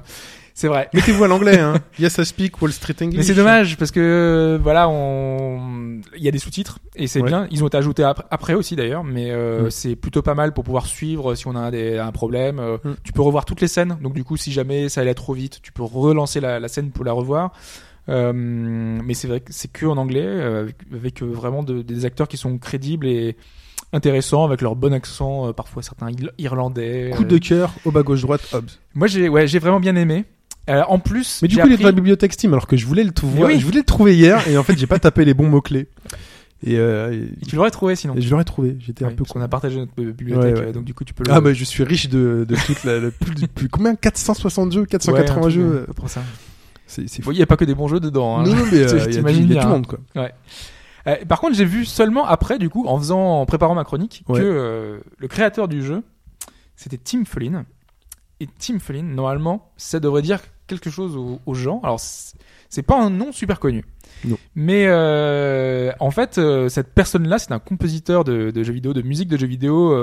C'est vrai. Mettez-vous à l'anglais, hein. Yes, I speak Wall Street English. Mais c'est dommage parce que euh, voilà, on il y a des sous-titres et c'est Ouais. bien. Ils ont été ajoutés ap- après aussi d'ailleurs, mais euh, Mm. c'est plutôt pas mal pour pouvoir suivre si on a des, un problème. Euh, Mm. Tu peux revoir toutes les scènes, donc du coup, si jamais ça allait trop vite, tu peux relancer la, la scène pour la revoir. Euh, mais c'est vrai que c'est que en anglais, euh, avec, avec, euh, vraiment de- des acteurs qui sont crédibles et intéressants avec leur bon accent, euh, parfois certains irlandais. Coup euh. de cœur au bas gauche droite Hobbs. Moi j'ai ouais j'ai vraiment bien aimé. Euh, en plus, Mais du coup, il est appris- dans la bibliothèque Steam alors que je voulais le trouver. oui. Je voulais le trouver hier et en fait, j'ai pas tapé les bons mots clés. Et, euh, et- tu l'aurais trouvé sinon. et je l'aurais trouvé. J'étais Oui, un peu parce qu'on a partagé notre euh, bibliothèque, Ouais, ouais. euh, donc du coup tu peux le. Ah bah je suis riche de, de toute la, le plus, plus- combien? 460 jeux, Ouais, 480 un truc, jeux. euh, euh, près ça. C'est il y a pas que des bons jeux dedans. Hein. Non, non, mais euh, il y a, du- y a bien, tout le hein. monde quoi. Euh, par contre, j'ai vu seulement après, du coup, en faisant, en préparant ma chronique, Ouais. que euh, le créateur du jeu, c'était Tim Follin. Et Tim Follin, normalement, ça devrait dire quelque chose aux, aux gens. Alors, c'est pas un nom super connu. Non. Mais euh, en fait, cette personne-là, c'est un compositeur de, de jeux vidéo, de musique de jeux vidéo,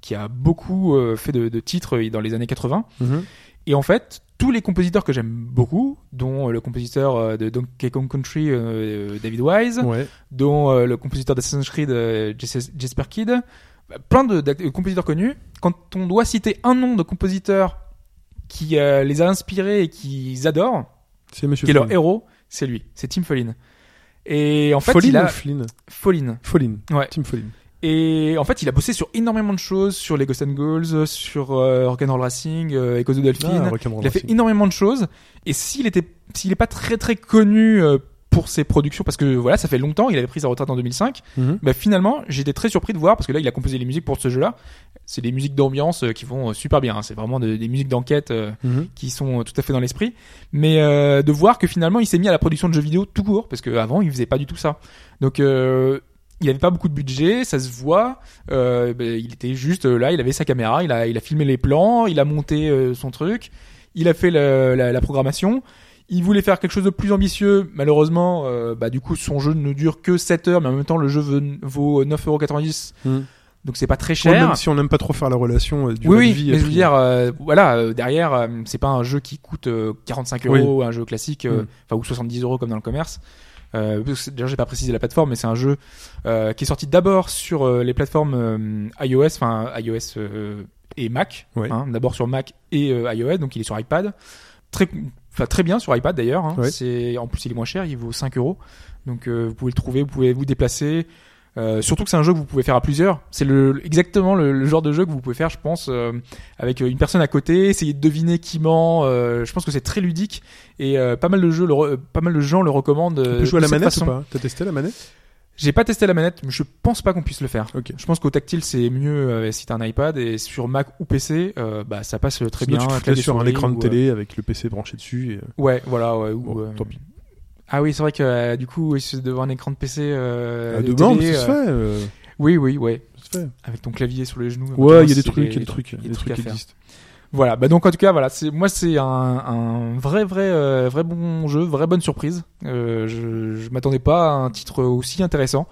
qui a beaucoup fait de, de titres dans les années 80. Mhm. Et en fait, tous les compositeurs que j'aime beaucoup, dont euh, le compositeur euh, de Donkey Kong Country, euh, David Wise, Ouais. dont le compositeur d'Assassin's Creed, Jesper Kidd, plein de, compositeurs connus. Quand on doit citer un nom de compositeur qui euh, les a inspirés et qu'ils adorent, C'est qui est leur héros, c'est lui, c'est Tim Follin. Et en fait, Follin il a ou Flynn? Follin. Follin. Ouais. Tim Follin. Et en fait, il a bossé sur énormément de choses, sur les Ghost and Goals, sur euh, Rock'n'Roll Racing, euh, Echo the Dolphin. Ah, il a fait Racing. énormément de choses. Et s'il était, s'il est pas très très connu euh, pour ses productions, parce que voilà, ça fait longtemps, il avait pris sa retraite en 2005. Mhm. Bah, finalement, j'étais très surpris de voir parce que là, il a composé les musiques pour ce jeu-là. C'est des musiques d'ambiance euh, qui vont euh, super bien. hein. C'est vraiment de- des musiques d'enquête euh, Mhm. qui sont tout à fait dans l'esprit. Mais euh, de voir que finalement, il s'est mis à la production de jeux vidéo tout court parce qu'avant, il faisait pas du tout ça. Donc euh, il avait pas beaucoup de budget, ça se voit. Euh, ben, il était juste euh, là, il avait sa caméra, il a, il a filmé les plans, il a monté euh, son truc, il a fait la, la programmation. Il voulait faire quelque chose de plus ambitieux. Malheureusement, bah, du coup, son jeu ne dure que 7 heures, mais en même temps, le jeu vaut 9,90€. Mhm. Donc c'est pas très Ouais, cher. même si on n'aime pas trop faire la relation du Oui, oui, vie mais je veux dire, euh, voilà, euh, derrière, euh, c'est pas un jeu qui coûte euh, 45 Oui. euros, un jeu classique, euh, Mm. enfin ou 70 euros comme dans le commerce. Euh, D'ailleurs, j'ai pas précisé la plateforme, mais c'est un jeu euh, qui est sorti d'abord sur euh, les plateformes euh, iOS, enfin iOS euh, et Mac. Ouais. hein, d'abord sur Mac et euh, iOS, donc il est sur iPad. Très, enfin très bien sur iPad d'ailleurs. Hein, Ouais. C'est en plus il est moins cher, il vaut 5 euros. Donc euh, vous pouvez le trouver, vous pouvez vous déplacer. Euh, surtout que c'est un jeu que vous pouvez faire à plusieurs. C'est le, exactement le, le genre de jeu que vous pouvez faire, je pense, euh, avec une personne à côté, essayer de deviner qui ment. euh, je pense que c'est très ludique et euh, pas mal de jeux, le pas mal de gens le recommandent. On euh, peut jouer à la manette façon. ou pas? T'as testé la manette? J'ai pas testé la manette, mais je pense pas qu'on puisse le faire. Je pense qu'au tactile c'est mieux euh, si t'as un iPad et sur Mac ou PC, euh, bah ça passe très Sinon, bien. tu sur un écran de euh, télé avec le PC branché dessus. Et... euh, Ouais, voilà, ouais. ou, Bon, euh, tant pis. Ah oui, c'est vrai que euh, du coup, devant un écran de PC. Euh, à de bandes, télé, ça se euh, fait. euh, Oui, oui, ouais. ça se fait. Avec ton clavier sur les genoux. Ouais, il y a des trucs, il y a des trucs, il y a des trucs qui à faire. existent. Voilà, bah donc en tout cas voilà, c'est moi c'est un, un vrai vrai euh, vrai bon jeu, vraie bonne surprise. Euh, je je m'attendais pas à un titre aussi intéressant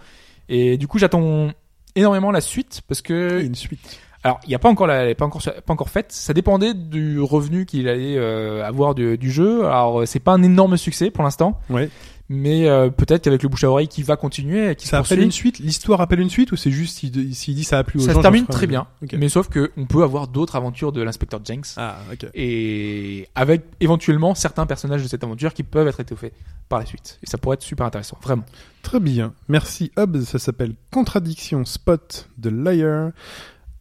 et du coup j'attends énormément la suite parce que une suite. Alors il y a pas encore la, elle est pas encore pas encore faite, ça dépendait du revenu qu'il allait euh, avoir du, du jeu. Alors euh, c'est pas un énorme succès pour l'instant, Ouais. mais euh, peut-être qu'avec le bouche à oreille qui va continuer, qui se Ça appelle poursuit, une suite? L'histoire appelle une suite ou c'est juste s'il s'il dit ça a plu aux gens ça se termine très bien. Ok. Mais sauf que on peut avoir d'autres aventures de l'inspecteur Jenks. Ah, ok. et avec éventuellement certains personnages de cette aventure qui peuvent être étoffés par la suite. Et ça pourrait être super intéressant, vraiment. Très bien. Merci Hobbs. Ça s'appelle Contradiction Spot de Liar.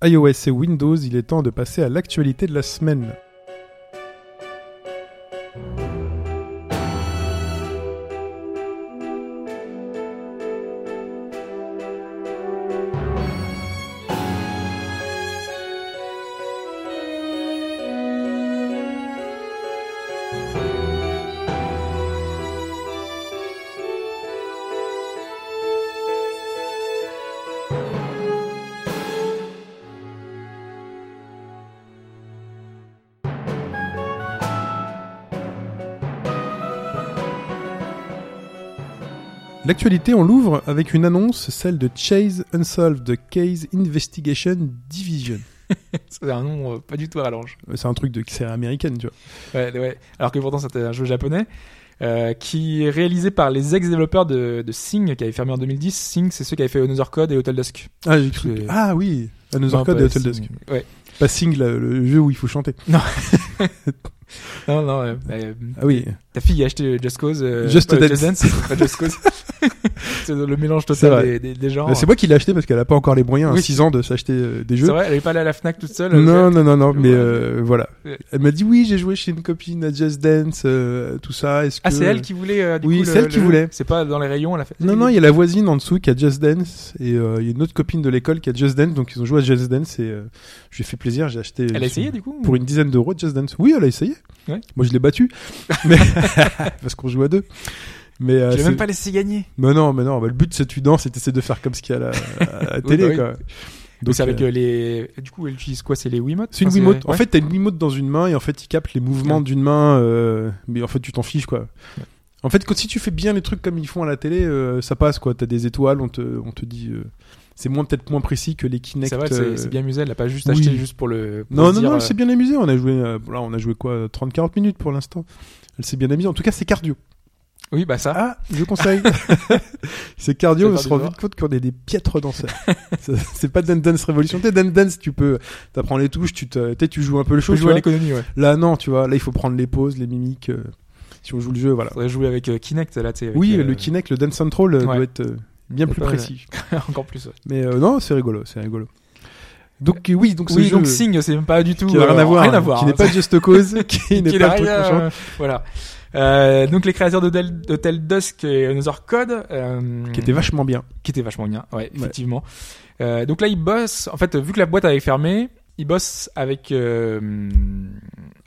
iOS et Windows, il est temps de passer à l'actualité de la semaine. L'actualité, on l'ouvre avec une annonce, celle de Chase Unsolved Case Investigation Division. C'est un nom euh, pas du tout à rallonge. C'est un truc de série américaine, tu vois. Ouais, ouais. Alors que pourtant c'était un jeu japonais. euh, qui est réalisé par les ex-développeurs de, de Sing qui avait fermé en 2010. Sing, c'est ceux qui avaient fait Another Code et Hotel Dusk. Ah, j'ai cru. C'est- Ah oui, Another Non, Code et Hotel Sing. Dusk. Ouais. Pas Sing, le, le jeu où il faut chanter. Non, non, euh, euh, Ah oui. ta fille a acheté Just Cause. euh, Just pas Dance. pas Just Cause. c'est le mélange total des, des, des genres. C'est moi qui l'ai acheté parce qu'elle a pas encore les moyens, à Oui. 6 ans, de s'acheter euh, des jeux. C'est vrai, elle est pas allée à la Fnac toute seule. Non, non, non, non, mais euh, voilà. Elle m'a dit oui, j'ai joué chez une copine à Just Dance, euh, tout ça. Est-ce Ah, que... c'est elle qui voulait. euh, du Oui, c'est le- elle qui le voulait. C'est pas dans les rayons, elle a fait. Non, non, il y a la voisine en dessous qui a Just Dance et euh, il y a une autre copine de l'école qui a Just Dance, donc ils ont joué à Just Dance et euh, je lui ai fait plaisir, j'ai acheté. Elle euh, a essayé du coup Pour une dizaine d'euros Just Dance. Oui, elle a essayé. Ouais. Moi, je l'ai battu. mais parce qu'on joue à deux. Mais euh, Je même pas laissé gagner. Mais non, mais non. bah, le but tu danses et t'essaies de faire comme ce qu'il y a à la, à la Oui, télé, bah oui. quoi. Donc c'est avec euh, euh, les. Du coup, elle utilise quoi? C'est les Wiimotes? C'est une Enfin, Wiimote. En ouais. fait, t'as une Wiimote dans une main et en fait, il capte les mouvements Ouais. d'une main, euh, mais en fait, tu t'en fiches quoi. En fait, quand si tu fais bien les trucs comme ils font à la télé, euh, ça passe quoi. T'as des étoiles, on te, on te dit. C'est moins peut-être moins précis que les Kinect. c'est vrai, euh, c'est bien amusé. Elle l'a pas juste oui. acheté juste pour le. pour Non, non, dire, non, euh, elle s'est bien amusée. On a joué, euh, là, on a joué quoi, 30-40 minutes pour l'instant. Elle s'est bien amusée. En tout cas, c'est cardio. Oui, bah ça. Ah, je conseille. c'est cardio, on se rend vite compte qu'on est des piètres danseurs. C'est pas Dance Dance Révolution. T'es Dance Dance, tu peux, t'apprends les touches, tu te, tu joues un peu le show, tu jouer à l'économie, ouais. Là, non, tu vois. Là, il faut prendre les pauses, les mimiques. euh, si on joue le jeu, voilà. Faudrait jouer avec euh, Kinect là, tu oui, euh, le Kinect, le Dance Central euh, ouais. doit être euh, bien plus précis. encore plus. ouais. Mais euh, non, c'est rigolo, c'est rigolo. Donc euh, oui, donc ce Oui, jeu donc Sing, c'est même pas du tout. qui n'a rien euh, à voir, rien à voir. qui n'est hein. pas Just Cause, qui n'est est pas le truc machin, voilà. Euh, donc les créateurs d'Hotel d'Hotel Dusk et Another Code, euh, qui était vachement bien. qui était vachement bien, ouais, effectivement. Euh, donc là, ils bossent. En fait, vu que la boîte avait fermé, ils bossent avec euh,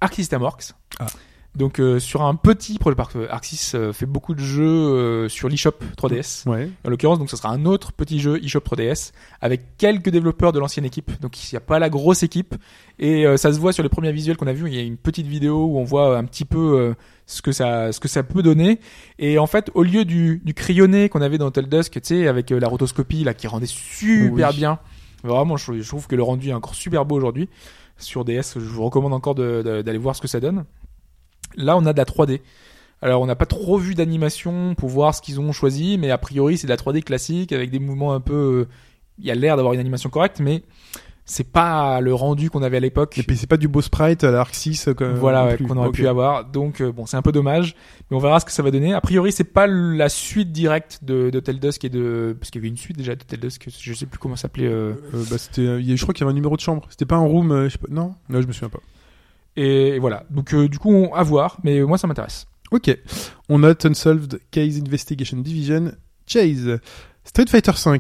Arc System Works. Ah. Donc euh, sur un petit projet, parce que Arc Sys euh, fait beaucoup de jeux euh, sur l'eShop 3DS. Ouais. En l'occurrence, donc ça sera un autre petit jeu eShop 3DS avec quelques développeurs de l'ancienne équipe. Donc il n'y a pas la grosse équipe et euh, ça se voit sur les premiers visuels qu'on a vus. Il y a une petite vidéo où on voit un petit peu euh, ce que ça ce que ça peut donner. Et en fait, au lieu du, du crayonné qu'on avait dans Hotel Dusk, tu sais, avec euh, la rotoscopie là qui rendait super Oui. bien. Vraiment, je, trouve- je trouve que le rendu est encore super beau aujourd'hui sur DS. Je vous recommande encore d'aller voir ce que ça donne. Là, on a de la 3D. Alors, on n'a pas trop vu d'animation pour voir ce qu'ils ont choisi, mais a priori, c'est de la 3D classique avec des mouvements un peu. euh, Il y a l'air d'avoir une animation correcte, mais c'est pas le rendu qu'on avait à l'époque. Et puis c'est pas du beau sprite à la Arc 6 euh, comme- Voilà, non ouais, plus. qu'on aurait pu avoir. Donc, euh, bon, c'est un peu dommage, mais on verra ce que ça va donner. A priori, c'est pas la suite directe de, de Tel Dusk et de. Parce qu'il y avait une suite déjà de Tel Dusk, je sais plus comment s'appelait. euh, Euh, bah, c'était, euh, je crois qu'il y avait un numéro de chambre. C'était pas un room, je sais pas. Non, non, je me souviens pas. Et voilà. Donc, euh, du coup, on, à voir, mais moi, ça m'intéresse. Ok. On a Unsolved Case Investigation Division Chase Street Fighter V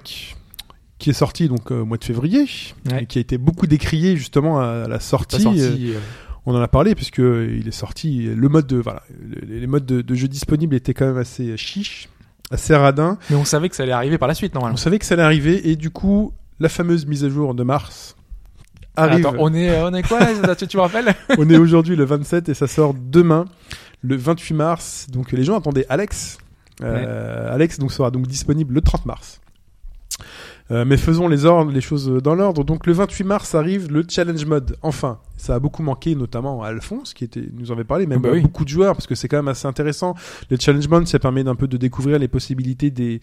qui est sorti donc euh, au mois de février Ouais. et qui a été beaucoup décrié justement à la sortie. sorti. Euh, On en a parlé puisque euh, il est sorti. Le mode de voilà, le- les modes de, de jeu disponibles étaient quand même assez chiches, assez radins. Mais on savait que ça allait arriver par la suite, On normalement. savait que ça allait arriver et du coup la fameuse mise à jour de mars arrive. Attends, on est, on est quoi là tu, tu me rappelles On est aujourd'hui le 27 et ça sort demain, le 28 mars. Donc les gens attendaient Alex. Euh, Alex donc sera donc disponible le 30 mars. Euh, mais faisons les ordres, les choses dans l'ordre. Donc le 28 mars arrive le challenge mode. Enfin, ça a beaucoup manqué, notamment à Alphonse qui était, nous en avait parlé, même Ah bah à oui. beaucoup de joueurs, parce que c'est quand même assez intéressant. Le challenge mode, ça permet d'un peu de découvrir les possibilités des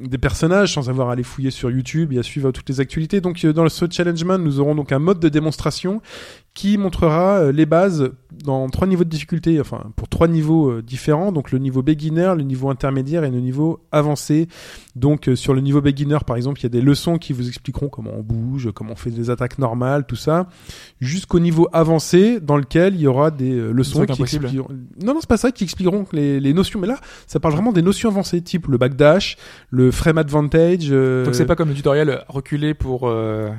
des personnages sans avoir à aller fouiller sur YouTube et à suivre toutes les actualités. Donc euh, dans ce challenge mode, nous aurons donc un mode de démonstration qui montrera euh, les bases dans trois niveaux de difficulté, enfin pour trois niveaux euh, différents, donc le niveau beginner, le niveau intermédiaire et le niveau avancé. Donc sur le niveau beginner par exemple, il y a des leçons qui vous expliqueront comment on bouge, comment on fait des attaques normales, tout ça, jusqu'au niveau avancé dans lequel il y aura des euh, leçons qui expliqueront... Non non, c'est pas ça qui expliqueront les, les notions, mais là ça parle vraiment des notions avancées, type le backdash, le frame advantage. euh, Donc c'est pas comme le tutoriel reculer pour. Euh...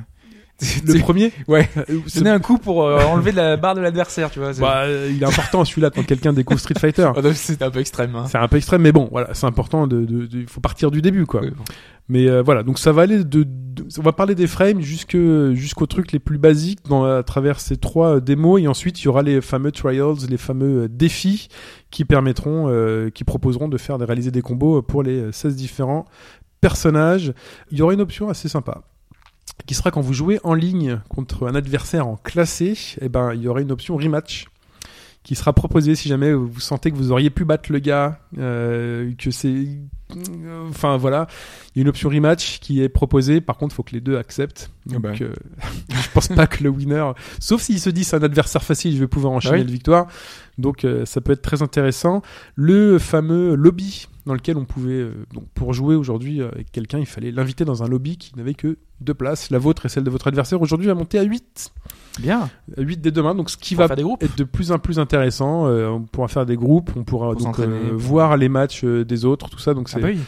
le premier. Ouais. Euh, c'est- Donner un coup pour euh, enlever de la barre de l'adversaire, tu vois. c'est- Bah, il est important celui-là quand quelqu'un découvre Street Fighter. Donc, C'était un peu extrême. Hein. C'est un peu extrême, mais bon, voilà, c'est important. De, de, de- il faut partir du début, quoi. Bon. Mais euh, voilà, donc ça va aller de, de- on va parler des frames jusque jusqu'aux trucs les plus basiques dans à travers ces trois euh, démos et ensuite il y aura les fameux trials, les fameux défis qui permettront, euh, qui proposeront de faire de réaliser des combos pour les euh, 16 différents personnages. Il y aura une option assez sympa qui sera quand vous jouez en ligne contre un adversaire en classé, et ben il y aura une option rematch qui sera proposée si jamais vous sentez que vous auriez pu battre le gars, euh, que c'est, enfin voilà, il y a une option rematch qui est proposée. Par contre, il faut que les deux acceptent. Donc, Ah bah. euh, je pense pas que le winner, sauf s'il se dit c'est un adversaire facile, je vais pouvoir enchaîner Ah oui. la victoire. Donc euh, ça peut être très intéressant. Le fameux lobby dans lequel on pouvait, euh, donc pour jouer aujourd'hui euh, avec quelqu'un, il fallait l'inviter dans un lobby qui n'avait que deux places, la vôtre et celle de votre adversaire. Aujourd'hui, va monter à 8, Bien. à 8 dès demain. Donc ce qui va être de plus en plus intéressant. Euh, on pourra faire des groupes, on pourra Pour donc voir les matchs des autres, tout ça. Donc Ah c'est bah oui.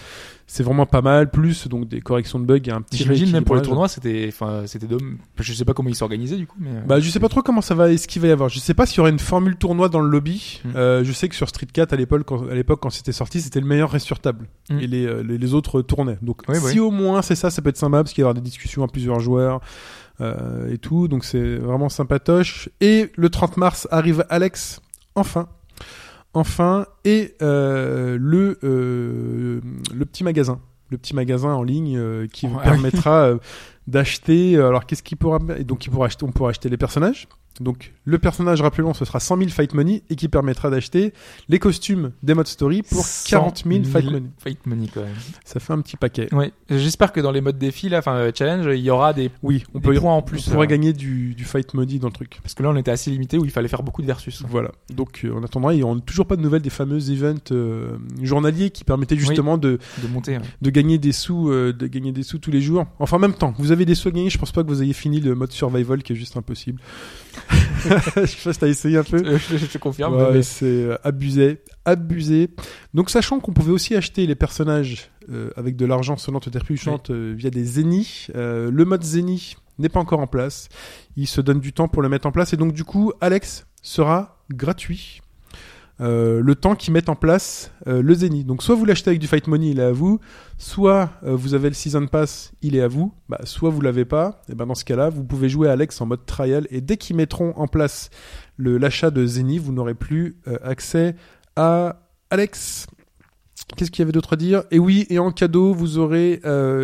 C'est vraiment pas mal. Plus donc des corrections de bugs, a un petit J'imagine même pour le tournoi, c'était, enfin, c'était dommage. Je sais pas comment ils s'organisaient du coup, mais. euh, Bah, je sais pas trop comment ça va, ce qu'il va y avoir. Je sais pas s'il y aurait une formule tournoi dans le lobby. Mm. Euh, je sais que sur Street 4 à l'époque, quand, à l'époque quand c'était sorti, c'était le meilleur reste sur table Mm. et les, euh, les, les autres tournaient. Donc Oui, si oui. au moins c'est ça, ça peut être sympa parce qu'il va y avoir des discussions à plusieurs joueurs euh, et tout. Donc c'est vraiment sympatoche. Et le 30 mars arrive Alex, enfin. Enfin, et euh, le, euh, le petit magasin. Le petit magasin en ligne euh, qui vous Ouais. permettra d'acheter. Alors qu'est-ce qu'il pourra et donc il pourra acheter, on pourra acheter les personnages. Donc le personnage, rappelons, ce sera 100 000 fight money et qui permettra d'acheter les costumes des modes story pour 40 000 fight money. Fight money quand même. Ça fait un petit paquet. Ouais. J'espère que dans les modes défi là, enfin euh, challenge, il y aura des Oui, on Des peut points en plus, On pourra euh. gagner du, du fight money dans le truc. parce que là on était assez limité où il fallait faire beaucoup de versus. Voilà. Donc euh, en attendant, il n'y a toujours pas de nouvelles des fameux events euh, journaliers qui permettaient justement de, De monter. ouais. de gagner des sous, de gagner des sous tous les jours. Enfin, en même temps, vous avez des sous à gagner. Je pense pas que vous ayez fini le mode survival qui est juste impossible. je sais pas si t'as essayé un peu. Je, je te confirme. Ouais, mais- c'est euh, abusé, abusé. Donc sachant qu'on pouvait aussi acheter les personnages euh, avec de l'argent et trébuchante euh, via des zéniths, euh, le mode zénith n'est pas encore en place. Il se donne du temps pour le mettre en place et donc du coup, Alex sera gratuit. Euh, le temps qu'ils mettent en place euh, le Zénith. Donc soit vous l'achetez avec du Fight Money, il est à vous, soit euh, vous avez le Season Pass, il est à vous, bah, soit vous l'avez pas, et ben dans ce cas-là, vous pouvez jouer Alex en mode trial, et dès qu'ils mettront en place l'achat de Zénith, vous n'aurez plus accès à Alex. Qu'est-ce qu'il y avait d'autre à dire? Et oui, et en cadeau, vous aurez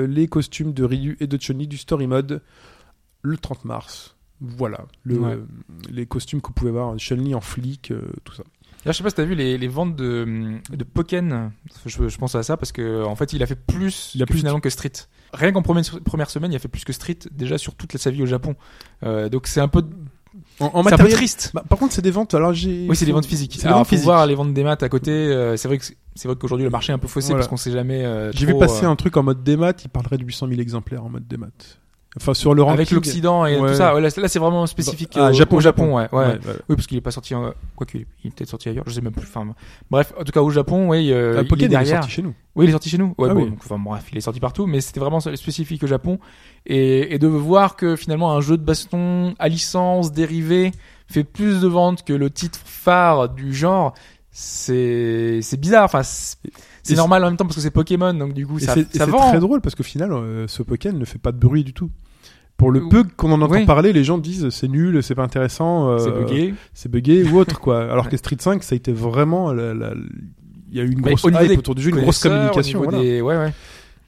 les costumes de Ryu et de Chun-Li du Story Mode le 30 mars. Voilà, le, Ouais. les costumes que vous pouvez voir, Chun-Li en flic, tout ça. Je sais pas si t'as vu les, les ventes de, de Pokken. Je, je pense à ça parce que en fait, il a fait plus, Il a que plus finalement que Street. Rien qu'en première, première semaine, il a fait plus que Street déjà sur toute sa vie au Japon. Euh, donc c'est un peu, En, en un peu triste. Bah, par contre, c'est des ventes. Alors j'ai. Oui, c'est des ventes physiques. Des Alors, ventes faut physiques. voir les ventes des maths à côté. euh, c'est vrai que c'est- vrai qu'aujourd'hui le marché est un peu faussé Voilà. parce qu'on sait jamais. euh, J'ai vu passer euh, un truc en mode démat. Il parlerait de 800 000 exemplaires en mode démat. Enfin, sur le ranking. avec l'Occident et Ouais. tout ça. Ouais, là, là, c'est vraiment spécifique Ah, au, Japon, au Japon. Ouais, ouais. Oui, parce qu'il est pas sorti. En... Quoi qu'il est, il est peut-être sorti ailleurs. Je sais même plus. Enfin, bref, en tout cas au Japon, oui, euh, Ah, il est il sorti chez nous. Oui, il est sorti chez nous. Ouais, Ah bon, oui. donc, enfin, bref, il est sorti partout, mais c'était vraiment spécifique au Japon. Et, et de voir que finalement un jeu de baston à licence dérivée fait plus de ventes que le titre phare du genre, c'est c'est bizarre. Enfin, c'est normal en même temps parce que c'est Pokémon, donc du coup Et ça, ça c'est très drôle parce qu'au final, euh, ce Pokémon ne fait pas de bruit du tout. Pour le peu qu'on en entend parler, les gens disent c'est nul, c'est pas intéressant, euh, C'est buggé ou autre quoi. Alors que Street 5, ça a été vraiment, la- la- il y a eu une grosse hype des autour du jeu, une grosse communication, voilà. des- Ouais, ouais.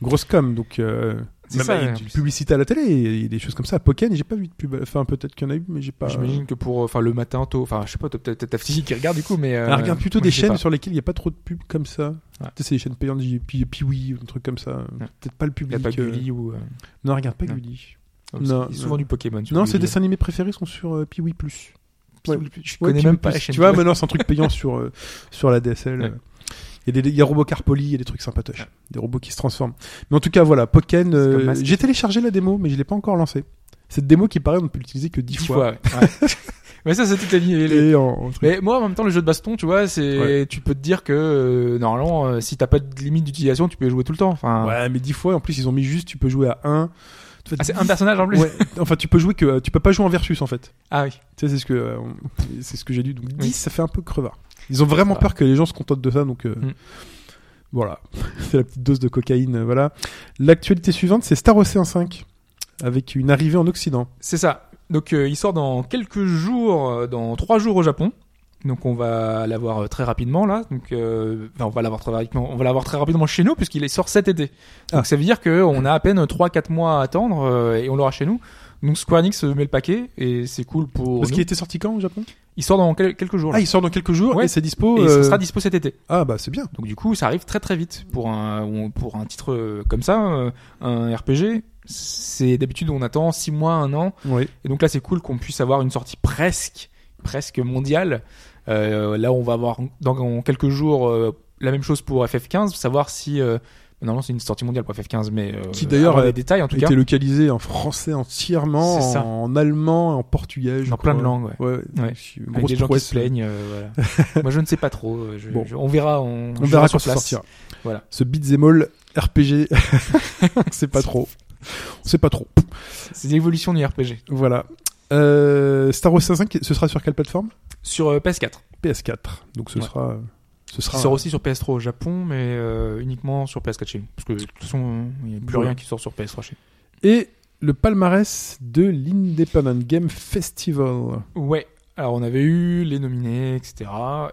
grosse com. Donc euh, même ça, avec ouais. du publicité à la télé, il y a des choses comme ça. Pokémon, j'ai pas vu de pub. Enfin peut-être qu'il y en a eu, mais j'ai pas. J'imagine que pour, enfin, le matin tôt, enfin, je sais pas, peut-être ta fille qui regarde du coup, mais. euh, regarde plutôt moi, des chaînes pas. sur lesquelles il n'y a pas trop de pubs comme ça. Ouais. Tu sais, c'est des chaînes payantes, puis oui, un truc comme ça. Peut-être pas le Il y public. a pas euh, Gulli ou. euh, Non, regarde pas. Gulli. C'est- Non, souvent non. du Pokémon. Non, ses dessins animés préférés sont sur euh, Piwi Plus. Je Ouais, connais même pas Plus. la chaîne. Tu vois, maintenant c'est un truc payant sur euh, sur la DSL. Ouais. Il y a des il y a Robocar Poly, il y a des trucs sympatoches, des robots qui se transforment. Mais en tout cas, voilà, Pokken. euh, j'ai téléchargé la démo, mais je l'ai pas encore lancée. Cette démo qui paraît, on ne peut l'utiliser que 10, Dix fois. fois. ouais. Ouais. Mais ça, c'est toute la ligne. Et en, en truc. Mais moi, en même temps, le jeu de baston, tu vois, c'est, Ouais. tu peux te dire que euh, normalement, euh, si t'as pas de limite d'utilisation, tu peux jouer tout le temps. Enfin, Ouais, mais 10 fois. En plus, ils ont mis juste, tu peux jouer à 1. Ah, c'est un personnage en plus. Ouais. Enfin, tu peux jouer que tu peux pas jouer en versus en fait. Ah oui. Tu sais, c'est ce que euh, c'est ce que j'ai lu. Donc 10, Oui. ça fait un peu crevard. Ils ont vraiment peur que les gens se contentent de ça, donc euh, Mm. voilà. c'est la petite dose de cocaïne. euh, Voilà. L'actualité suivante, c'est Star Ocean 5 avec une arrivée en Occident. C'est ça. Donc, euh, il sort dans quelques jours, dans trois jours au Japon. Donc, on va l'avoir euh, très rapidement là. Donc, euh, enfin, on va l'avoir très rapidement. On va l'avoir très rapidement chez nous puisqu'il est- sort cet été. Donc, Ah. ça veut dire que on a à peine 3-4 mois à attendre euh, et on l'aura chez nous. Donc, Square Enix met le paquet et c'est cool pour. Parce qu'il était sorti quand au Japon? Il sort dans quel- quelques jours. là. Ah, il sort dans quelques jours Ouais. et c'est dispo. et euh, ça sera dispo cet été. Ah bah c'est bien. Donc du coup, ça arrive très très vite pour un pour un titre euh, comme ça, euh, un RPG. C'est d'habitude on attend six mois, un an, Oui. et donc là c'est cool qu'on puisse avoir une sortie presque presque mondiale. Euh, là, on va avoir dans quelques jours euh, la même chose pour FF15, savoir si euh, normalement c'est une sortie mondiale pour FF15, mais euh, Qui, d'ailleurs, a des détails en tout cas était localisé en français entièrement, C'est en allemand, en portugais, dans plein de langues. Ouais. Ouais. Ouais. Avec des gens qui se plaignent. euh, voilà. Moi, je ne sais pas trop. je- Bon. je- on verra. On, On verra quand ça sortira. Voilà. Ce beat'em all RPG, on sait pas trop. On sait pas trop. C'est l'évolution du RPG. Voilà. Euh, Star Wars 5, ce sera sur quelle plateforme? Sur euh, PS4. PS4. Donc ce Ouais. sera. Ce Qui sera. sort aussi sur PS3 au Japon, mais euh, uniquement sur PS4 chez nous. Parce que de toute façon, il n'y a plus rien qui sort sur PS3 chez nous. Et le palmarès de l'Independent Game Festival. Ouais. Alors on avait eu les nominés, etc.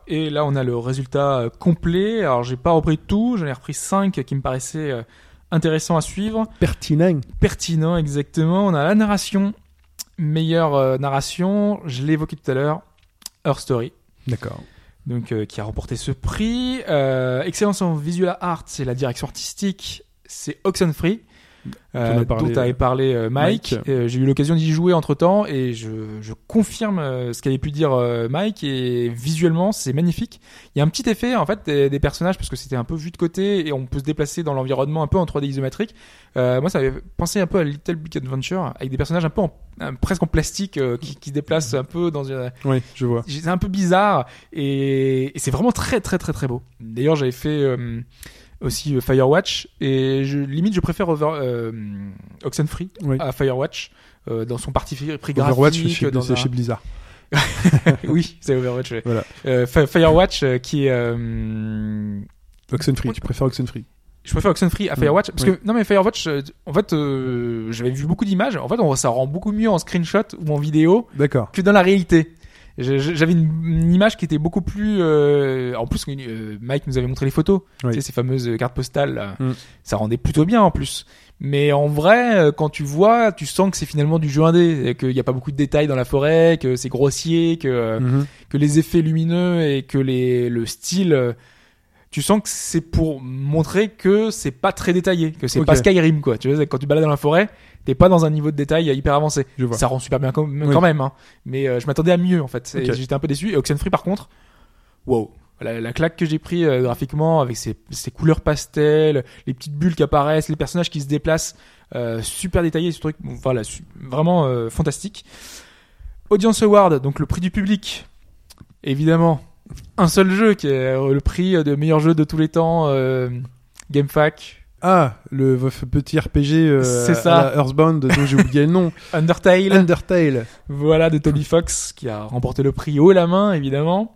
Et là on a le résultat euh, complet. Alors j'ai pas repris tout, j'en ai repris 5 qui me paraissaient euh, intéressants à suivre. Pertinent. Pertinent exactement. On a la narration, meilleure euh, narration, je l'ai évoqué tout à l'heure, Her Story. D'accord. donc euh, qui a remporté ce prix. Euh, excellence en visual art, c'est la direction artistique, c'est Oxenfree. Euh, as parlé, dont avait parlé euh, Mike. Mike. Euh, J'ai eu l'occasion d'y jouer entre temps et je, je confirme euh, ce qu'avait pu dire euh, Mike et visuellement c'est magnifique. Il y a un petit effet en fait des, des personnages parce que c'était un peu vu de côté et on peut se déplacer dans l'environnement un peu en 3D isométrique. Euh, moi ça avait pensé un peu à Little Big Adventure avec des personnages un peu en, un- presque en plastique euh, qui, qui se déplacent un peu dans une, Oui, je vois. c'est un peu bizarre et, et c'est vraiment très très très très beau. D'ailleurs, j'avais fait euh, aussi euh, Firewatch et je, limite je préfère Over, euh, Oxenfree Oui. à Firewatch euh, dans son parti pris graphique. Chez, dans un- chez Blizzard. oui, c'est Overwatch. ouais. Voilà. Euh, Fi- Firewatch euh, qui est euh, Oxenfree, tu préfères Oxenfree? je préfère Oxenfree à Firewatch parce oui. que non mais Firewatch en fait euh, j'avais vu beaucoup d'images en fait on, ça rend beaucoup mieux en screenshot ou en vidéo D'accord. que dans la réalité. J'avais une, une image qui était beaucoup plus. euh, en plus, euh, Mike nous avait montré les photos, Oui. tu sais, ces fameuses cartes postales. là. Mm. Ça rendait plutôt bien en plus. Mais en vrai, euh, quand tu vois, tu sens que c'est finalement du jeu indé, qu'il n'y a pas beaucoup de détails dans la forêt, que c'est grossier, que euh, Mhm. que les effets lumineux et que les le style. tu sens que c'est pour montrer que c'est pas très détaillé, que c'est pas Skyrim quoi. Tu vois, quand tu balades dans la forêt, t'es pas dans un niveau de détail hyper avancé. Je vois. Ça rend super bien quand, Oui. quand même, hein. mais euh, je m'attendais à mieux en fait. J'étais un peu déçu. Et Oxenfree par contre, wow, la, la claque que j'ai pris euh, graphiquement avec ses, ses couleurs pastel, les petites bulles qui apparaissent, les personnages qui se déplacent, euh, super détaillé, ce truc, bon, voilà, vraiment euh, fantastique. Audience Award, donc le prix du public, évidemment. Un seul jeu qui est euh, le prix de meilleur jeu de tous les temps, euh, GameFAQ, Ah, le petit RPG euh, C'est ça. à Earthbound dont j'ai oublié le nom. Undertale. Undertale. Voilà, de Toby Fox, qui a remporté le prix haut la main, évidemment.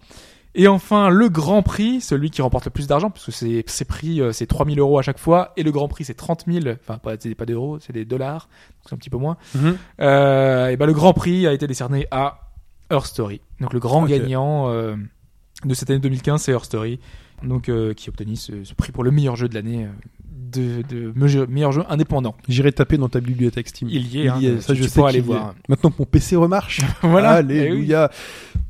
Et enfin, le grand prix, celui qui remporte le plus d'argent, parce que c'est, c'est prix, euh, c'est 3000 euros à chaque fois, et le grand prix, c'est 30 000, enfin, pas, c'est pas d'euros, c'est des dollars, donc c'est un petit peu moins. Mhm. Euh, et ben, le grand prix a été décerné à Her Story. Donc, le grand gagnant euh, de cette année 2015, c'est Her Story, donc, euh, qui a obtenu ce, ce prix pour le meilleur jeu de l'année, de, de meilleur- jeu indépendant. J'irai taper dans ta bibliothèque Steam. Il y est, hein, ça tu- je sais aller y est. voir. Maintenant que mon PC remarche. voilà. Alléluia.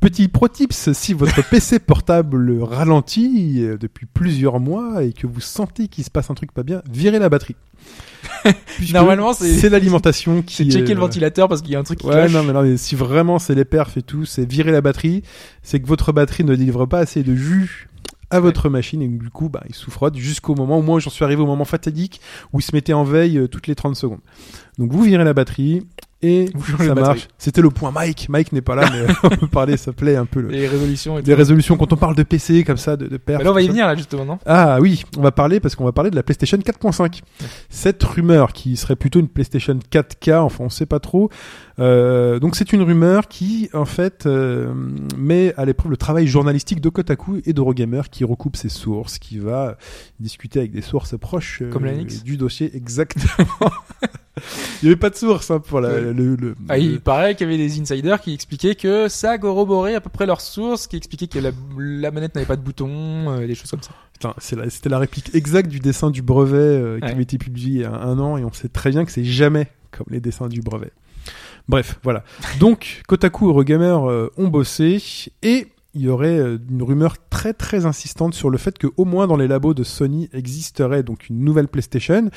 Petit pro tips, si votre PC portable ralentit euh, depuis plusieurs mois et que vous sentez qu'il se passe un truc pas bien, virez la batterie. Normalement, c'est- l'alimentation qui C'est checker est, le euh, ventilateur parce qu'il y a un truc qui Ouais, non, mais non, mais si vraiment c'est les perfs et tout, c'est virer la batterie, c'est que votre batterie ne délivre pas assez de jus à votre machine et du coup, bah, il souffrote jusqu'au moment où moi j'en suis arrivé au moment fatidique où il se mettait en veille euh, toutes les 30 secondes. Donc vous virez la batterie et Vous ça marche. C'était le point Mike. Mike n'est pas là, mais on peut parler, ça plaît un peu le... Les résolutions et des résolutions quand on parle de PC comme ça, de, de perfs. Bah là, on va y ça. venir, là, justement, non? Ah oui, on va parler parce qu'on va parler de la PlayStation 4.5. Cette rumeur qui serait plutôt une PlayStation 4K, enfin on sait pas trop. Euh, donc c'est une rumeur qui en fait euh, met à l'épreuve le travail journalistique de Kotaku et d'Eurogamer qui recoupe ses sources, qui va discuter avec des sources proches euh, Comme du dossier exactement. Il n'y avait pas de source hein, pour la, Ouais. le, le- Ah, le- il paraît qu'il y avait des insiders qui expliquaient que ça corroborait à peu près leurs sources, qui expliquaient que la, la manette n'avait pas de bouton, euh, des choses comme ça. Putain, la- c'était la réplique exacte du dessin du brevet euh, qui Ouais. avait été publié il y a un an et on sait très bien que c'est jamais comme les dessins du brevet. Bref, voilà. Donc, Kotaku et Eurogamer euh, ont bossé et il y aurait euh, une rumeur très très insistante sur le fait que au moins dans les labos de Sony existerait donc une nouvelle PlayStation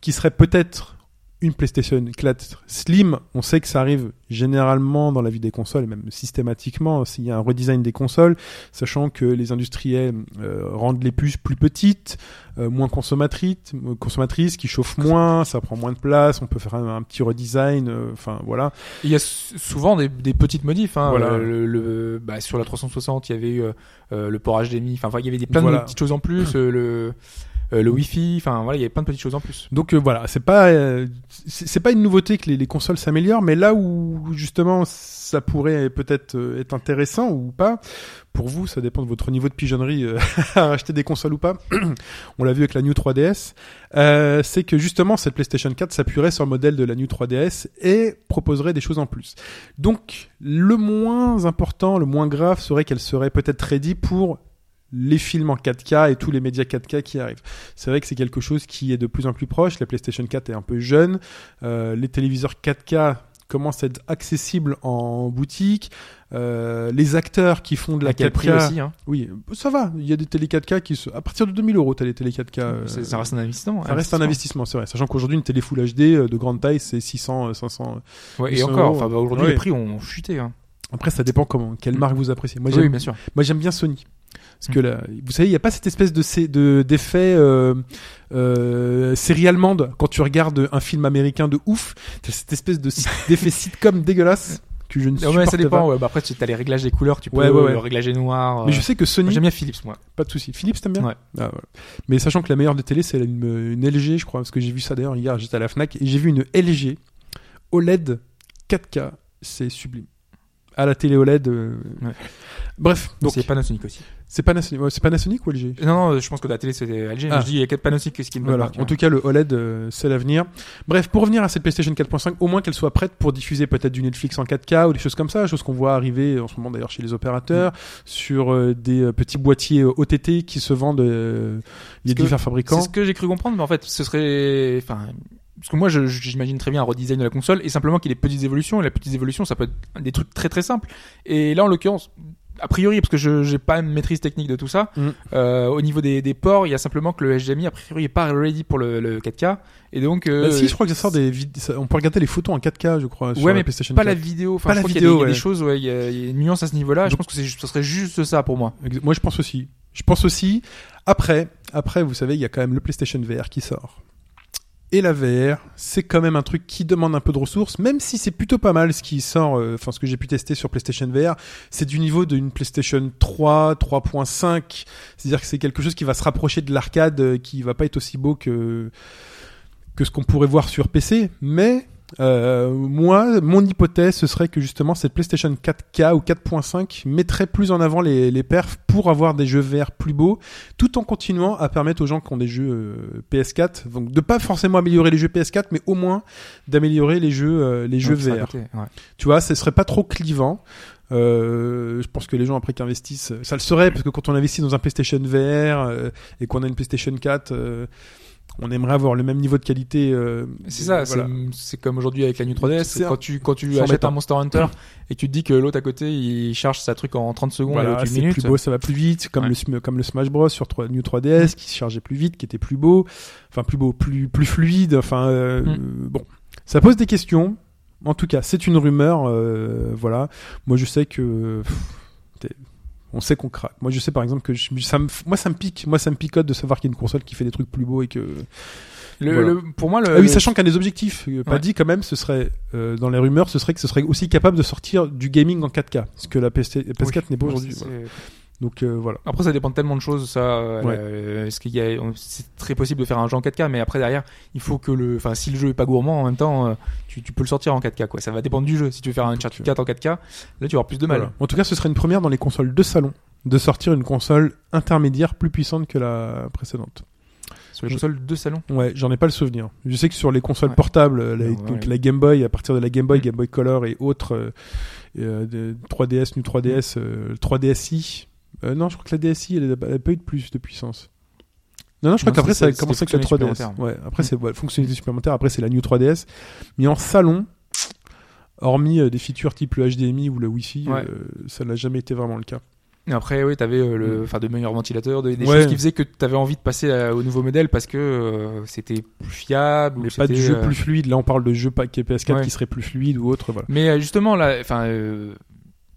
qui serait peut-être une PlayStation 4 Slim. On sait que ça arrive généralement dans la vie des consoles et même systématiquement s'il y a un redesign des consoles, sachant que les industriels euh, rendent les puces plus petites, euh, moins consommatrices, euh, consommatrices, qui chauffent moins, ça prend moins de place, on peut faire un, un petit redesign, euh, enfin voilà. Il y a souvent des, des petites modifs. Hein. Voilà. Euh, le, le- bah, sur la 360, il y avait eu le port HDMI. Enfin, il y avait des plein Voilà. de petites choses en plus. euh, le euh, le Wi-Fi, enfin voilà, il y avait plein de petites choses en plus. Donc euh, voilà, c'est pas euh, c'est pas une nouveauté que les, les consoles s'améliorent, mais là où justement ça pourrait peut-être être intéressant ou pas, pour vous, ça dépend de votre niveau de pigeonnerie à acheter des consoles ou pas. On l'a vu avec la New 3DS, euh, c'est que justement cette PlayStation 4 s'appuierait sur le modèle de la New 3DS et proposerait des choses en plus. Donc le moins important, le moins grave serait qu'elle serait peut-être ready pour les films en 4K et tous les médias 4K qui arrivent. C'est vrai que c'est quelque chose qui est de plus en plus proche. La PlayStation 4 est un peu jeune. Euh, les téléviseurs 4K commencent à être accessibles en boutique. Euh, les acteurs qui font de la À quel 4K, prix aussi, hein? oui, ça va. Il y a des télé 4K qui se, à partir de 2000 euros, t'as les télé 4K. euh, ça reste un investissement. ça reste un investissement, c'est vrai. Sachant qu'aujourd'hui, une télé Full HD de grande taille, c'est 600, euh, 500. Ouais, et 100 encore, euros. enfin, bah, aujourd'hui, Ouais. les prix ont chuté. Hein. Après, ça dépend comment, quelle Mm. marque vous appréciez. Moi, oui, bien sûr. moi, j'aime bien Sony. Parce que là, vous savez, il n'y a pas cette espèce de d'effet euh, euh, série allemande quand tu regardes un film américain de ouf. T'as cette espèce de d'effet sitcom dégueulasse que je ne Ouais, ça dépend. pas. Ouais. Bah, après, tu as les réglages des couleurs, tu peux Ouais, ouais, le réglager noir. Mais euh. je sais que Sony, J'aime bien Philips, moi. pas de souci. Philips, t'aimes bien Ouais. Ah, voilà. Mais sachant que la meilleure des télés, c'est une, une LG, je crois, parce que j'ai vu ça d'ailleurs hier, j'étais à la Fnac et j'ai vu une LG OLED 4K, c'est sublime. À la télé OLED. euh. Bref, donc c'est Panasonic aussi. C'est Panasonic, ouais, c'est Panasonic ou LG Non, non, je pense que la télé c'était LG. Ah. Je dis il y a que Panasonic qui est une bonne Voilà. marque, En tout cas, le OLED, euh, c'est l'avenir. Bref, pour revenir à cette PlayStation 4.5, au moins qu'elle soit prête pour diffuser peut-être du Netflix en 4K ou des choses comme ça, chose qu'on voit arriver en ce moment d'ailleurs chez les opérateurs, sur euh, des euh, petits boîtiers OTT qui se vendent. euh, a que divers C'est fabricants. ce que j'ai cru comprendre, mais en fait, ce serait, enfin, parce que moi, j'imagine très bien un redesign de la console et simplement qu'il y ait des petites évolutions. Et les petites évolutions, ça peut être des trucs très très simples. Et là, en l'occurrence, a priori, parce que je j'ai pas une maîtrise technique de tout ça, Mm. euh, au niveau des, des ports, il y a simplement que le HDMI a priori est pas ready pour le, le 4K. Et donc, euh, Bah, si, je crois que ça sort des On peut regarder les photos en 4K, je crois. sur Ouais, la mais PlayStation pas 4. la vidéo. Enfin, Pas je la crois y a vidéo, il y a des choses, ouais, il y, y a une nuance à ce niveau-là. Je pense que ce serait juste ça pour moi. Moi, je pense aussi. Je pense aussi. Après, après, vous savez, il y a quand même le PlayStation VR qui sort. Et la VR, c'est quand même un truc qui demande un peu de ressources, même si c'est plutôt pas mal ce qui sort, euh, enfin ce que j'ai pu tester sur PlayStation VR, c'est du niveau d'une PlayStation 3, 3.5, c'est-à-dire que c'est quelque chose qui va se rapprocher de l'arcade, euh, qui va pas être aussi beau que que ce qu'on pourrait voir sur PC, mais euh, moi, mon hypothèse, ce serait que justement cette PlayStation 4K ou 4.5 mettrait plus en avant les, les perfs pour avoir des jeux VR plus beaux, tout en continuant à permettre aux gens qui ont des jeux euh, PS4, donc de pas forcément améliorer les jeux PS4, mais au moins d'améliorer les jeux, euh, les jeux Donc, VR. côté, ouais. Tu vois, ce serait pas trop clivant. Euh, je pense que les gens après qui investissent, ça le serait parce que quand on investit dans un PlayStation VR euh, et qu'on a une PlayStation 4, euh, on aimerait avoir le même niveau de qualité. euh, C'est ça, voilà. c'est- comme aujourd'hui avec la New 3DS. C'est un- Quand tu, quand tu achètes un Monster Hunter et tu te dis que l'autre à côté il charge sa truc en 30 secondes Voilà, c'est plus beau, ça va plus vite, comme Ouais. le comme le Smash Bros sur 3, New 3DS qui se chargeait plus vite, qui était plus beau, enfin plus beau, plus plus fluide, enfin euh, Mm. bon, ça pose des questions. En tout cas, c'est une rumeur, euh, voilà. Moi, je sais que pff, on sait qu'on craque. Moi, je sais par exemple que je- ça me, moi, ça me pique, moi, ça me picote de savoir qu'il y a une console qui fait des trucs plus beaux et que. Le, Voilà. le- pour moi, le, Ah oui, sachant qu'un des objectifs, euh, pas dit quand même, ce serait euh, dans les rumeurs, ce serait que ce serait aussi capable de sortir du gaming en 4K, ce que la PS, PS4 n'est pas aujourd'hui. voilà. Donc euh, voilà. Après, ça dépend de tellement de choses. Ça, euh, Ouais. euh, est-ce qu'il y a, c'est très possible de faire un jeu en 4K, mais après derrière, il faut que le, enfin, si le jeu est pas gourmand, en même temps, tu, tu peux le sortir en 4K, quoi. Ça va dépendre du jeu. Si tu veux faire un Uncharted 4 en 4K, là, tu auras plus de mal. Voilà. En tout cas, ce serait une première dans les consoles de salon de sortir une console intermédiaire plus puissante que la précédente. Sur les consoles de salon. Ouais, j'en ai pas le souvenir. Je sais que sur les consoles Ouais. portables, la, Ouais, donc ouais. la Game Boy, à partir de la Game Boy, Mm. Game Boy Color et autres, euh, euh, de 3DS, New 3DS, euh, 3DSi. Euh, non, je crois que la DSi, elle n'a pas eu de plus de puissance. Non, non, je crois qu'après ça a commencé avec la c'était 3DS. fonctionnalité Ouais, après c'est ouais, fonctionnalité supplémentaire. Après c'est la New 3DS. Mais en salon, hormis euh, des features type le HDMI ou le Wi-Fi, Ouais. euh, ça n'a jamais été vraiment le cas. Et après, oui, t'avais euh, le, Mm. enfin, de meilleurs ventilateurs, de- des Ouais. choses qui faisaient que t'avais envie de passer à- au nouveau modèle parce que c'était plus fiable. ou Mais pas de jeu plus fluide. Là, on parle de est PS4 Ouais. qui serait plus fluide ou autre. Voilà. Mais justement, là, enfin,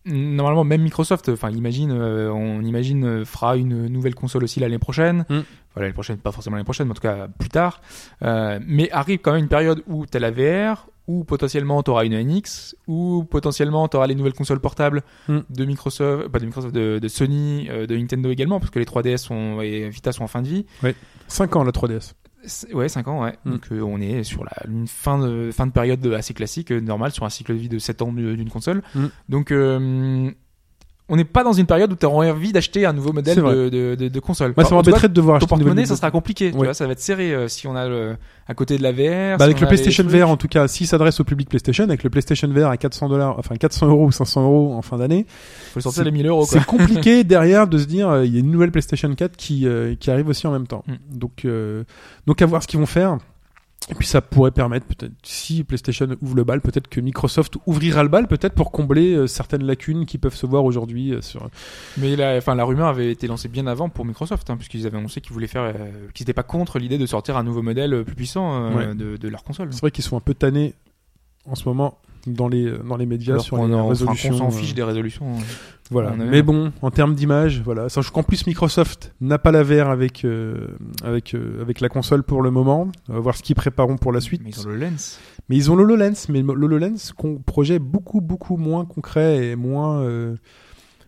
normalement, même Microsoft, enfin, imagine, euh, on imagine euh, fera une nouvelle console aussi l'année prochaine. Mm. Voilà, l'année prochaine, pas forcément l'année prochaine, mais en tout cas plus tard. Euh, mais arrive quand même une période où t'as la VR, ou potentiellement t'auras une NX, ou potentiellement t'auras les nouvelles consoles portables Mm. de Microsoft, pas de Microsoft, de, de Sony, de Nintendo également, parce que les 3DS sont, et Vita sont en fin de vie. 5 ans la 3DS. Ouais, 5 ans, ouais. Mm. Donc euh, on est sur la, une fin de, fin de période assez classique, euh, normale, sur un cycle de vie de 7 ans du- d'une console. Mm. Donc euh, on n'est pas dans une période où tu auras envie d'acheter un nouveau modèle de, de, de, de console. Moi, ça m'embêterait de devoir ton acheter nouvelle porte-monnaie, ça sera compliqué. Tu Ouais. vois, ça va être serré euh, si on a le, à côté de la VR. Bah, si avec le PlayStation. VR, en tout cas, s'il s'adresse au public PlayStation, avec le PlayStation VR à 400 dollars, enfin 400 euros ou 500 euros en fin d'année, faut sortir les 1000 euros. c'est compliqué derrière de se dire, euh, il y a une nouvelle PlayStation 4 qui, euh, qui arrive aussi en même temps. Mm. Donc, euh, donc à voir ce qu'ils vont faire. Et puis ça pourrait permettre, peut-être, si PlayStation ouvre le bal, peut-être que Microsoft ouvrira le bal, peut-être pour combler euh, certaines lacunes qui peuvent se voir aujourd'hui euh, sur. Mais la, enfin, la rumeur avait été lancée bien avant pour Microsoft, hein, puisqu'ils avaient annoncé qu'ils voulaient faire, euh, qu'ils n'étaient pas contre l'idée de sortir un nouveau modèle euh, plus puissant euh, Ouais. de, de leur console. C'est vrai qu'ils sont un peu tannés en ce moment dans les euh, dans les médias Alors sur les en- résolutions. qu'on s'en euh, fiche des résolutions. hein. Voilà. On Mais bon, en termes d'image, voilà. Sachant qu'en plus Microsoft n'a pas la VR avec euh, avec euh, avec la console pour le moment. On va voir ce qu'ils prépareront pour la suite. Mais ils ont le lens. Mais ils ont l'HoloLens, mais l'HoloLens, con- projet beaucoup beaucoup moins concret et moins. euh,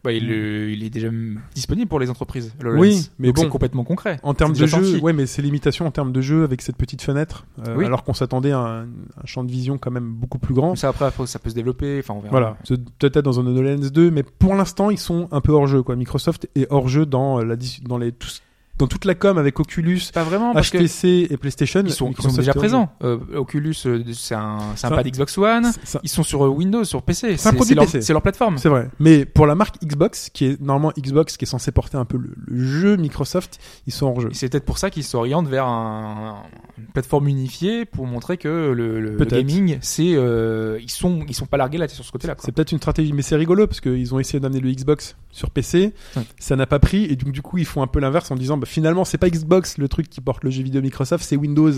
Bah, il, euh, il est déjà mm, disponible pour les entreprises. le Oui, lens. mais Donc bon. c'est complètement concret. En termes de jeu, ouais, mais c'est limitations en termes de jeu avec cette petite fenêtre, euh, Oui. alors qu'on s'attendait à un, un champ de vision quand même beaucoup plus grand. Ça après, ça peut se développer. Enfin, on verra. Voilà, c'est peut-être dans un HoloLens 2, mais pour l'instant ils sont un peu hors jeu. Quoi. Microsoft est hors jeu dans euh, la dis- dans les tous- dans toute la com avec Oculus, Pas vraiment parce que HTC et PlayStation. ils sont, ils sont Microsoft déjà présents. Euh, Oculus, euh, c'est un, c'est un pad Xbox One. Ils sont sur euh, Windows, sur PC. C'est un produit leur, PC. c'est leur plateforme. C'est vrai. Mais pour la marque Xbox, qui est normalement Xbox, qui est censé porter un peu le, le jeu Microsoft, ils sont hors jeu. C'est peut-être pour ça qu'ils s'orientent vers un- une plateforme unifiée pour montrer que le, le- gaming, c'est euh, ils sont ils sont pas largués là sur ce côté-là. C'est peut-être une stratégie, mais c'est rigolo parce qu'ils ont essayé d'amener le Xbox sur PC, Ouais. ça n'a pas pris, et donc du coup ils font un peu l'inverse en disant bah, finalement c'est pas Xbox le truc qui porte le jeu vidéo Microsoft, c'est Windows.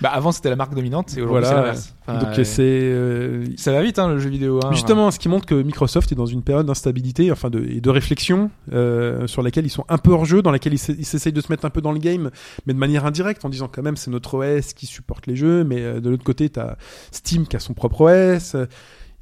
Bah avant c'était la marque dominante et aujourd'hui Voilà. c'est. Enfin, donc euh, c'est euh, ça va vite hein, le jeu vidéo. hein. Justement, ce qui montre que Microsoft est dans une période d'instabilité, enfin de, et de réflexion, euh, sur laquelle ils sont un peu hors jeu, dans laquelle ils, ils s'essayent de se mettre un peu dans le game, mais de manière indirecte, en disant quand même c'est notre OS qui supporte les jeux, mais euh, de l'autre côté t'as Steam qui a son propre OS.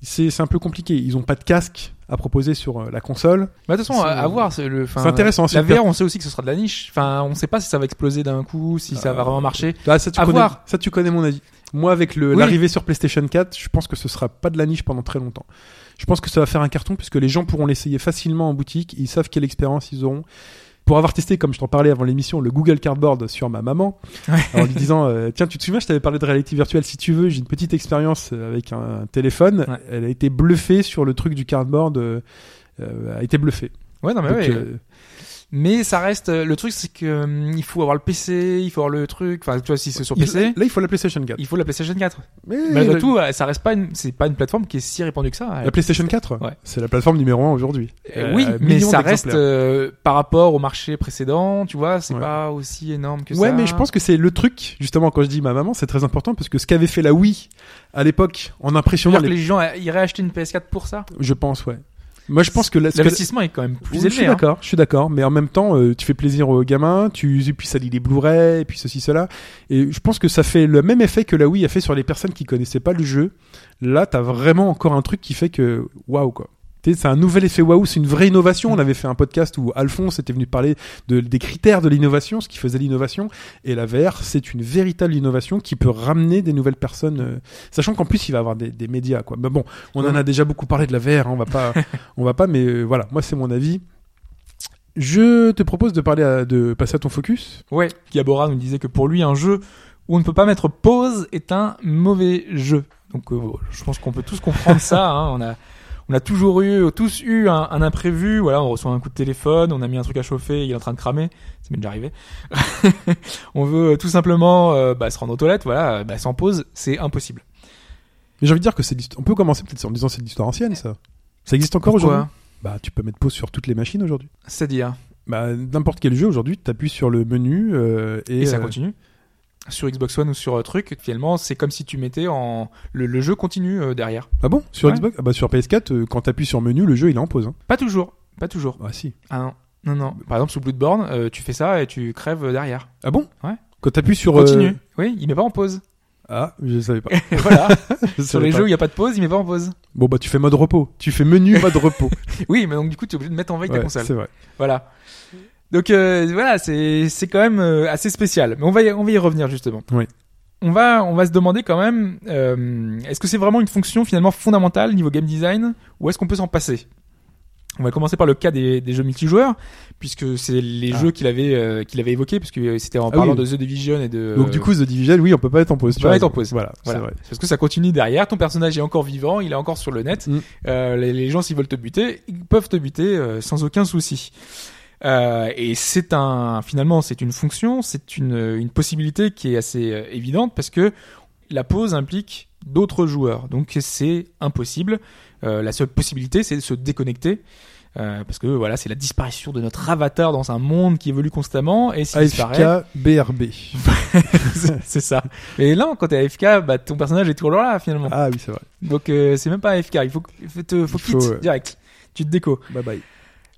C'est un peu compliqué. Ils ont pas de casque à proposer sur euh, la console. Bah, de toute façon, à, voir. C'est intéressant, La VR, on sait aussi que ce sera de la niche. Enfin, on sait pas si ça va exploser d'un coup, si ça va Euh, vraiment marcher. Ah, ça, tu À connais, voir. ça, tu connais mon avis. Moi, avec Oui. l'arrivée sur PlayStation 4, je pense que ce sera pas de la niche pendant très longtemps. Je pense que ça va faire un carton puisque les gens pourront l'essayer facilement en boutique. Ils savent quelle expérience ils auront. Pour avoir testé, comme je t'en parlais avant l'émission, le Google Cardboard sur ma maman, en lui disant euh, Tiens, tu te souviens, je t'avais parlé de réalité virtuelle. Si tu veux, j'ai une petite expérience euh, avec un, téléphone. Ouais. Elle a été bluffée sur le truc du cardboard. euh, euh, a été bluffée. Ouais, non, mais Donc, ouais. Euh, Mais ça reste. euh, Le truc, c'est que hum, il faut avoir le PC, il faut avoir le truc. Enfin, tu vois, si c'est sur il- PC, là, il faut la PlayStation 4. il faut la PlayStation 4. Mais Malgré la- tout, euh, ça reste pas une, c'est pas une plateforme qui est si répandue que ça. la PlayStation 4, Ouais. c'est la plateforme numéro 1 aujourd'hui. Euh, oui, Euh, mais ça reste euh, par rapport au marché précédent, tu vois, c'est Ouais. pas aussi énorme que Ouais, ça. mais je pense que c'est le truc, justement, quand je dis ma maman, c'est très important parce que ce qu'avait fait la Wii à l'époque en impressionnant dire que les... les gens euh, iraient acheter une PS4 pour ça? Je pense, ouais. Moi, je pense que la- ce que- L'investissement est quand même plus Oui, Je élevé. suis hein. d'accord, je suis d'accord, mais en même temps, euh, tu fais plaisir aux gamins, tu puis ça lit les Blu-ray, et puis ceci cela, et je pense que ça fait le même effet que la Wii a fait sur les personnes qui connaissaient pas le jeu. Là, t'as vraiment encore un truc qui fait que waouh quoi. C'est un nouvel effet waouh, c'est une vraie innovation. On avait fait un podcast où Alphonse était venu parler de, des critères de l'innovation, ce qui faisait l'innovation. Et la VR, c'est une véritable innovation qui peut ramener des nouvelles personnes, euh, sachant qu'en plus il va avoir des, des médias. Quoi. Mais bon, on en a déjà beaucoup parlé de la VR, hein, on va pas, on va pas, mais euh, voilà, moi c'est mon avis. Je te propose de parler à- de passer à ton focus. Ouais, Gabora nous disait que pour lui, un jeu où on ne peut pas mettre pause est un mauvais jeu. Donc, euh, je pense qu'on peut tous comprendre ça. hein. On a, on a toujours eu, tous eu un, un imprévu. Voilà, on reçoit un coup de téléphone, on a mis un truc à chauffer, il est en train de cramer. Ça m'est déjà arrivé. on veut euh, tout simplement euh, bah, se rendre aux toilettes. Voilà, bah, sans pause, c'est impossible. Mais j'ai envie de dire que c'est on peut commencer peut-être en disant c'est de l'histoire ancienne ça. Ça existe encore aujourd'hui? Bah tu peux mettre pause sur toutes les machines aujourd'hui. C'est-à-dire, Bah n'importe quel jeu aujourd'hui, tu appuies sur le menu euh, et, et, ça euh, continue. Sur Xbox One ou sur euh, truc, finalement, c'est comme si tu mettais en le, le jeu continue euh, derrière. Ah bon? Sur Ouais. Xbox? Ah bah sur PS4 euh, quand tu appuies sur menu, le jeu il est en pause hein. Pas toujours, pas toujours. Ah si. Ah non, non, non. Par exemple, sous Bloodborne, euh, tu fais ça et tu crèves derrière. Ah bon? Ouais. Quand tu appuies sur Continue. euh, Oui, il met pas en pause. Ah, je savais pas. Et voilà. Je Sur savais les pas. jeux où il n'y a pas de pause, il met pas en pause. Bon bah tu fais mode repos. Tu fais menu mode repos. Oui, mais donc du coup, tu es obligé de mettre en veille ta Ouais, console. c'est vrai. Voilà. Donc euh, voilà, c'est c'est quand même euh, assez spécial. Mais on va y, on va y revenir justement. Oui. On va on va se demander quand même euh, est-ce que c'est vraiment une fonction finalement fondamentale niveau game design ou est-ce qu'on peut s'en passer? On va commencer par le cas des, des jeux multijoueurs puisque c'est les Ah. jeux qu'il avait euh, qu'il avait évoqué puisque c'était en Ah parlant oui. de The Division et de Donc du coup The Division, oui, on peut pas être en pause. on tu peut as pas être en pause. Voilà, vrai. Parce que ça continue derrière, ton personnage est encore vivant, il est encore sur le net. Mm. Euh, les, les gens s'ils veulent te buter, ils peuvent te buter euh, sans aucun souci. Euh, et c'est un finalement c'est une fonction, c'est une, une possibilité qui est assez euh, évidente parce que la pause implique d'autres joueurs, donc c'est impossible. Euh, la seule possibilité c'est de se déconnecter. euh, parce que voilà, c'est la disparition de notre avatar dans un monde qui évolue constamment et s'il disparaît, AFK, BRB. c'est ça. Mais là, quand t'es AFK, bah, ton personnage est toujours là, finalement. Ah oui, c'est vrai. Donc, euh, c'est même pas AFK. Il faut, te, faut quitte direct. Tu te déco. Bye bye.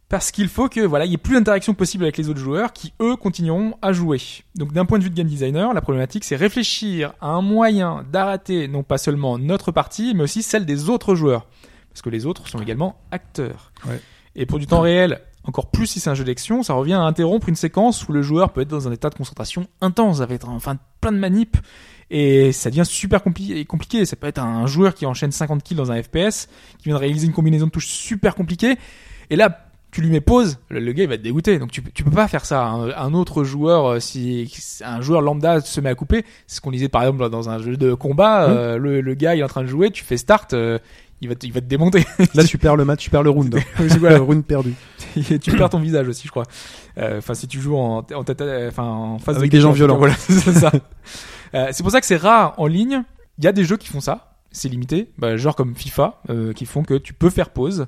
Parce qu'il faut que, voilà, il y ait plus d'interaction possible avec les autres joueurs qui, eux, continueront à jouer. Donc, d'un point de vue de game designer, la problématique, c'est réfléchir à un moyen d'arrêter non pas seulement notre partie, mais aussi celle des autres joueurs. Parce que les autres sont également acteurs. Ouais. Et pour du temps réel, encore plus si c'est un jeu d'action, ça revient à interrompre une séquence où le joueur peut être dans un état de concentration intense, avec enfin plein de manips, et ça devient super compli- compliqué. Ça peut être un joueur qui enchaîne 50 kills dans un FPS, qui vient de réaliser une combinaison de touches super compliquée, et là, tu lui mets pause, le, le gars il va te dégoûter. Donc tu, peux- tu peux pas faire ça. Un, un autre joueur, euh, si un joueur lambda se met à couper, c'est ce qu'on disait par exemple dans un jeu de combat, Mhm. euh, le, le gars il est en train de jouer, tu fais start, euh, il va te, il va te démonter. Là, tu perds le match, tu perds le round. Le round perdu. tu perds ton visage aussi, je crois. Euh, Enfin, si tu joues en, en, tête enfin, en face Avec de des gens violents. Voilà, c'est ça. Euh, c'est pour ça que c'est rare en ligne. Il y a des jeux qui font ça. C'est limité. Bah, genre comme FIFA, euh, qui font que tu peux faire pause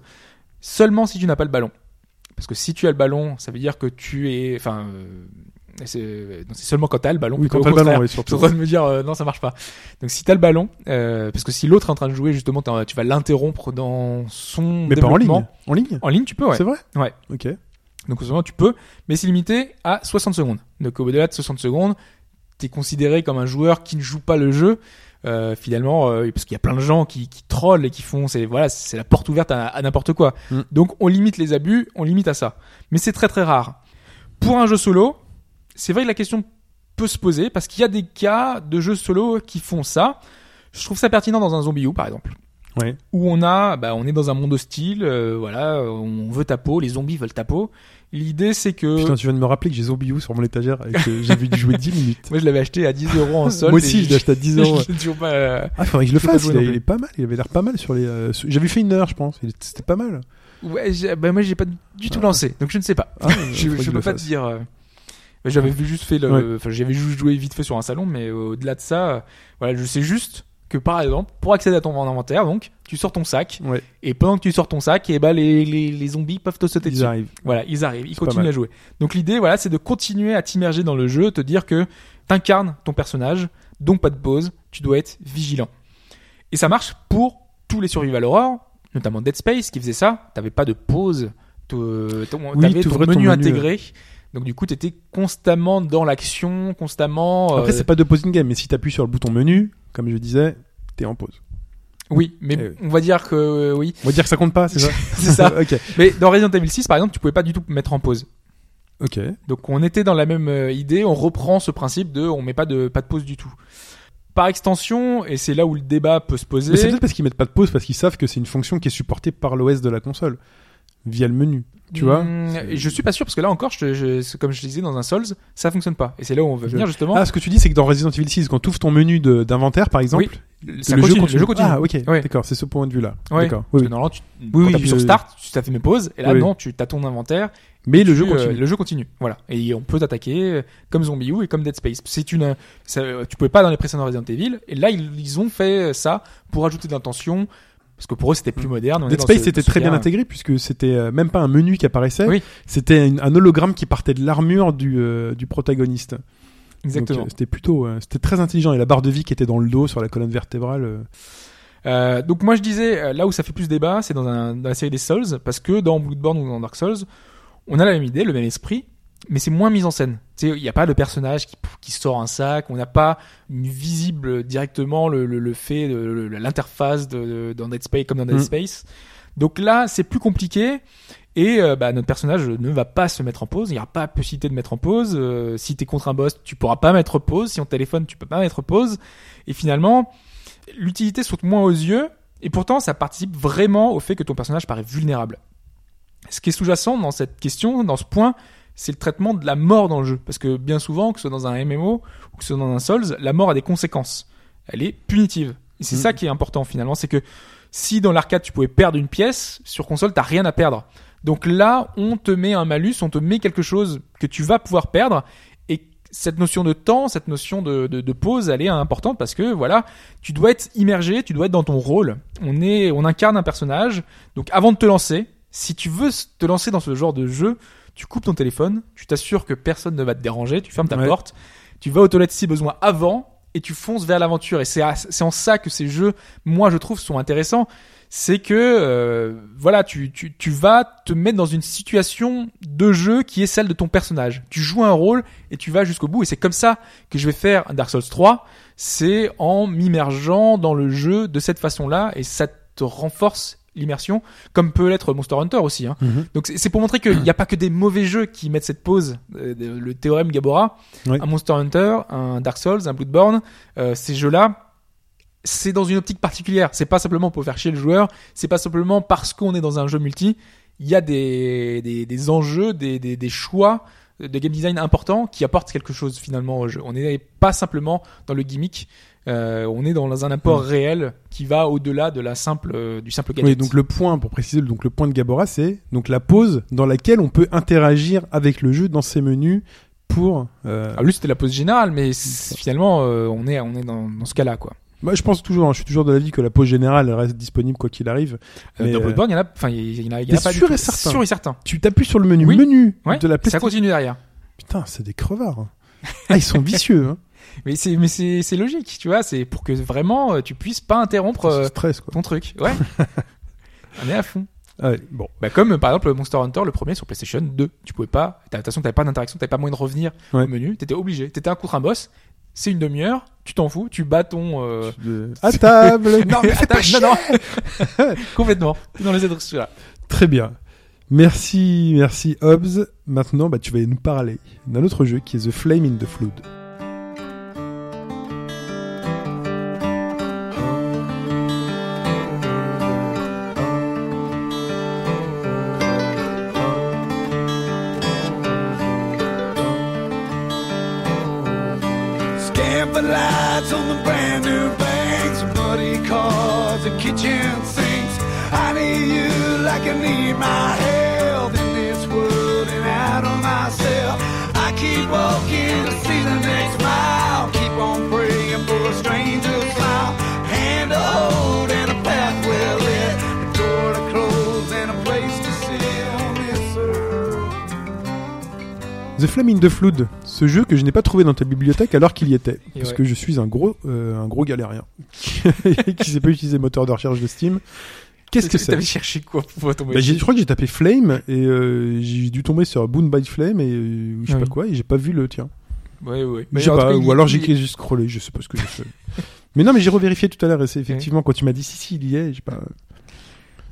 seulement si tu n'as pas le ballon. Parce que si tu as le ballon, ça veut dire que tu es, enfin, euh, c'est seulement quand tu as le ballon. Oui, quand au t'as le ballon, oui, surtout. en train de me dire euh, non ça marche pas. Donc si t'as le ballon, euh, parce que si l'autre est en train de jouer justement, tu vas l'interrompre dans son Mais pas en ligne. En ligne? En ligne tu peux ouais. C'est vrai? Ouais. Ok. Donc seulement tu peux, mais c'est limité à 60 secondes. Donc au-delà de 60 secondes, t'es considéré comme un joueur qui ne joue pas le jeu. Euh, finalement, euh, parce qu'il y a plein de gens qui, qui trollent et qui font, c'est voilà, c'est la porte ouverte à, à n'importe quoi. Mm. Donc on limite les abus, on limite à ça. Mais c'est très très rare. Pour un jeu solo, c'est vrai que la question peut se poser parce qu'il y a des cas de jeux solo qui font ça. Je trouve ça pertinent dans un zombie U par exemple Ouais. où on a, bah, on est dans un monde hostile, euh, voilà, on veut ta peau, les zombies veulent ta peau. L'idée c'est que Putain, tu viens de me rappeler que j'ai Zombie U sur mon étagère et que j'ai vu jouer 10 minutes. moi je l'avais acheté à 10 euros en solde. Moi aussi, je l'ai acheté à 10 euros. toujours pas. euh, Ah, faudrait que je le fasse. Il, est- plus. il est pas mal. Il avait l'air pas mal sur les. euh, sur- J'avais fait une heure, je pense. C'était pas mal. Ouais, bah, moi j'ai pas du tout Ah. lancé, donc je ne sais pas. Ah, je je je peux pas te dire. euh, J'avais juste fait le, Ouais. enfin j'avais juste joué vite fait sur un salon, mais au-delà de ça, voilà, je sais juste que par exemple, pour accéder à ton inventaire, donc tu sors ton sac Ouais, et pendant que tu sors ton sac, et bah les, les, les zombies peuvent te sauter ils dessus. arrivent. Voilà, ils arrivent, ils continuent à jouer. Donc l'idée, voilà, c'est de continuer à t'immerger dans le jeu, te dire que t'incarnes ton personnage, donc pas de pause, tu dois être vigilant. Et ça marche pour tous les survival horror, notamment Dead Space qui faisait ça. T'avais pas de pause, ton- Oui, t'avais ton menu, intégré. Donc du coup, t'étais constamment dans l'action, constamment. Après, euh, c'est pas de pause in game, mais si t'appuies sur le bouton menu, comme je disais, t'es en pause. Oui, mais Eh oui. on va dire que euh, oui, On va dire que ça compte pas, c'est ça c'est ça. ok. mais dans Resident Evil 6, par exemple, tu pouvais pas du tout mettre en pause. Ok. Donc on était dans la même euh, idée, on reprend ce principe de on met pas de pas de pause du tout. Par extension, et c'est là où le débat peut se poser. Mais c'est peut-être parce qu'ils mettent pas de pause, parce qu'ils savent que c'est une fonction qui est supportée par l'OS de la console, via le menu. Tu vois et Je suis pas sûr parce que là encore, je, je- comme je disais dans un Souls, ça fonctionne pas. Et c'est là où on veut venir justement. Ah, ce que tu dis, c'est que dans Resident Evil 6, quand tu ouvres ton menu d'inventaire, par exemple, ça le, continue, jeu continue. le jeu continue. Ah, ok. D'accord, c'est ce point de vue-là. Ouais. D'accord. Parce Oui, que oui. normalement, tu, Oui, quand oui, t'appuies sur Start, tu t'as fait mes pauses, et là Oui. non, tu as ton inventaire. Mais le tu, jeu euh, continue. le jeu continue, voilà. Et on peut t'attaquer euh, comme Zombie U et comme Dead Space. C'est une, ça, euh, tu pouvais pas dans les précédents Resident Evil. Et là, ils, ils ont fait ça pour ajouter de l'intention. Parce que pour eux, c'était plus moderne. on Dead Space ce- c'était très bien intégré puisque c'était euh, même pas un menu qui apparaissait, Oui. c'était un hologramme qui partait de l'armure du, euh, du protagoniste. Exactement. Euh, c'était plutôt, euh, c'était très intelligent et la barre de vie qui était dans le dos sur la colonne vertébrale. euh, Euh, donc moi je disais là où ça fait plus débat, c'est dans, dans la série des Souls parce que dans Bloodborne ou dans Dark Souls, on a la même idée, le même esprit. Mais c'est moins mis en scène. Tu sais, il n'y a pas de personnage qui, qui sort un sac, on n'a pas une visible directement le, le, le fait de le- l'interface de, de- dans Dead Space comme dans Dead Mm. Space. Donc là, c'est plus compliqué. Et euh, bah, notre personnage ne va pas se mettre en pause. Il n'y aura pas possibilité de mettre en pause. Euh, si t'es contre un boss, tu pourras pas mettre pause. Si on téléphone, tu peux pas mettre pause. Et finalement, l'utilité saute moins aux yeux. Et pourtant, ça participe vraiment au fait que ton personnage paraît vulnérable. Ce qui est sous-jacent dans cette question, dans ce point, c'est le traitement de la mort dans le jeu. Parce que bien souvent, que ce soit dans un MMO ou que ce soit dans un Souls, la mort a des conséquences. Elle est punitive. Et c'est Mhm. ça qui est important finalement, c'est que si dans l'arcade tu pouvais perdre une pièce, sur console t'as rien à perdre. Donc là, on te met un malus, on te met quelque chose que tu vas pouvoir perdre. Et cette notion de temps, cette notion de, de, de pause, elle est importante parce que voilà, tu dois être immergé, tu dois être dans ton rôle. On est, on incarne un personnage. Donc avant de te lancer, si tu veux te lancer dans ce genre de jeu, tu coupes ton téléphone, tu t'assures que personne ne va te déranger, tu fermes ta Ouais. porte, tu vas aux toilettes si besoin avant et tu fonces vers l'aventure. Et c'est en ça que ces jeux, moi je trouve, sont intéressants. C'est que euh, voilà, tu, tu, tu vas te mettre dans une situation de jeu qui est celle de ton personnage. Tu joues un rôle et tu vas jusqu'au bout. Et c'est comme ça que je vais faire Dark Souls 3. C'est en m'immergeant dans le jeu de cette façon-là et ça te renforce l'immersion, comme peut l'être Monster Hunter aussi. Hein. Mhm. Donc c'est pour montrer qu'il n'y a pas que des mauvais jeux qui mettent cette pause. Euh, le théorème Gabora, Oui. un Monster Hunter, un Dark Souls, un Bloodborne, euh, ces jeux-là, c'est dans une optique particulière. C'est pas simplement pour faire chier le joueur, c'est pas simplement parce qu'on est dans un jeu multi. Il y a des, des, des enjeux, des, des, des choix de game design importants qui apportent quelque chose finalement au jeu. On n'est pas simplement dans le gimmick, euh, on est dans un apport réel qui va au-delà de la simple, euh, du simple gadget. Oui, donc le point, pour préciser, donc le point de Gabora, c'est donc la pause dans laquelle on peut interagir avec le jeu dans ses menus pour. euh, Ah, lui c'était la pause générale, mais c'est- finalement euh, on est on est dans, dans ce cas-là quoi. Moi, je pense toujours, hein, je suis toujours de l'avis que la pause générale reste disponible quoi qu'il arrive. Mais, dans Bloodborne, il y en a, enfin il y en a, il y en a T'es pas sûr et certain Sûr et certain. Tu t'appuies sur le menu Oui. menu Ouais, de la Ça PlayStation. continue derrière. Putain, c'est des crevards. hein. Ah, ils sont vicieux. Hein. Mais c'est mais c'est c'est logique, tu vois, c'est pour que vraiment euh, tu puisses pas interrompre euh, stress quoi. ton truc. Ouais. On est à fond. Ah, ouais, bon. Bah comme euh, par exemple Monster Hunter le premier sur PlayStation 2, tu pouvais pas, t'as- de toute façon t'avais pas d'interaction, t'avais pas moyen de revenir Ouais. au menu, t'étais obligé, t'étais un contre un boss, c'est une demi-heure, tu t'en fous, tu bats ton. euh, De- À table. non, mais fais pas chier. non, non. complètement. Dans les instructions là. Très bien. Merci, merci Hobbs. Maintenant, bah, tu vas nous parler d'un autre jeu qui est The Flame in the Flood. In the Flood, ce jeu que je n'ai pas trouvé dans ta bibliothèque alors qu'il y était, Et parce ouais. que je suis un gros, euh, un gros galérien qui sait pas utiliser moteur de recherche de Steam. Qu'est-ce que c'est? T'avais cherché quoi pour tomber bah, j'ai- Je crois que j'ai tapé Flame et euh, j'ai dû tomber sur Boon by Flame et euh, je sais Ah pas quoi et j'ai pas vu le tien. Ouais, ouais. je sais en tout pas, cas, ou alors il- j'ai juste scrollé, je sais pas ce que j'ai fait. mais non, mais j'ai revérifié tout à l'heure et c'est effectivement quand tu m'as dit si si il y est, j'ai pas.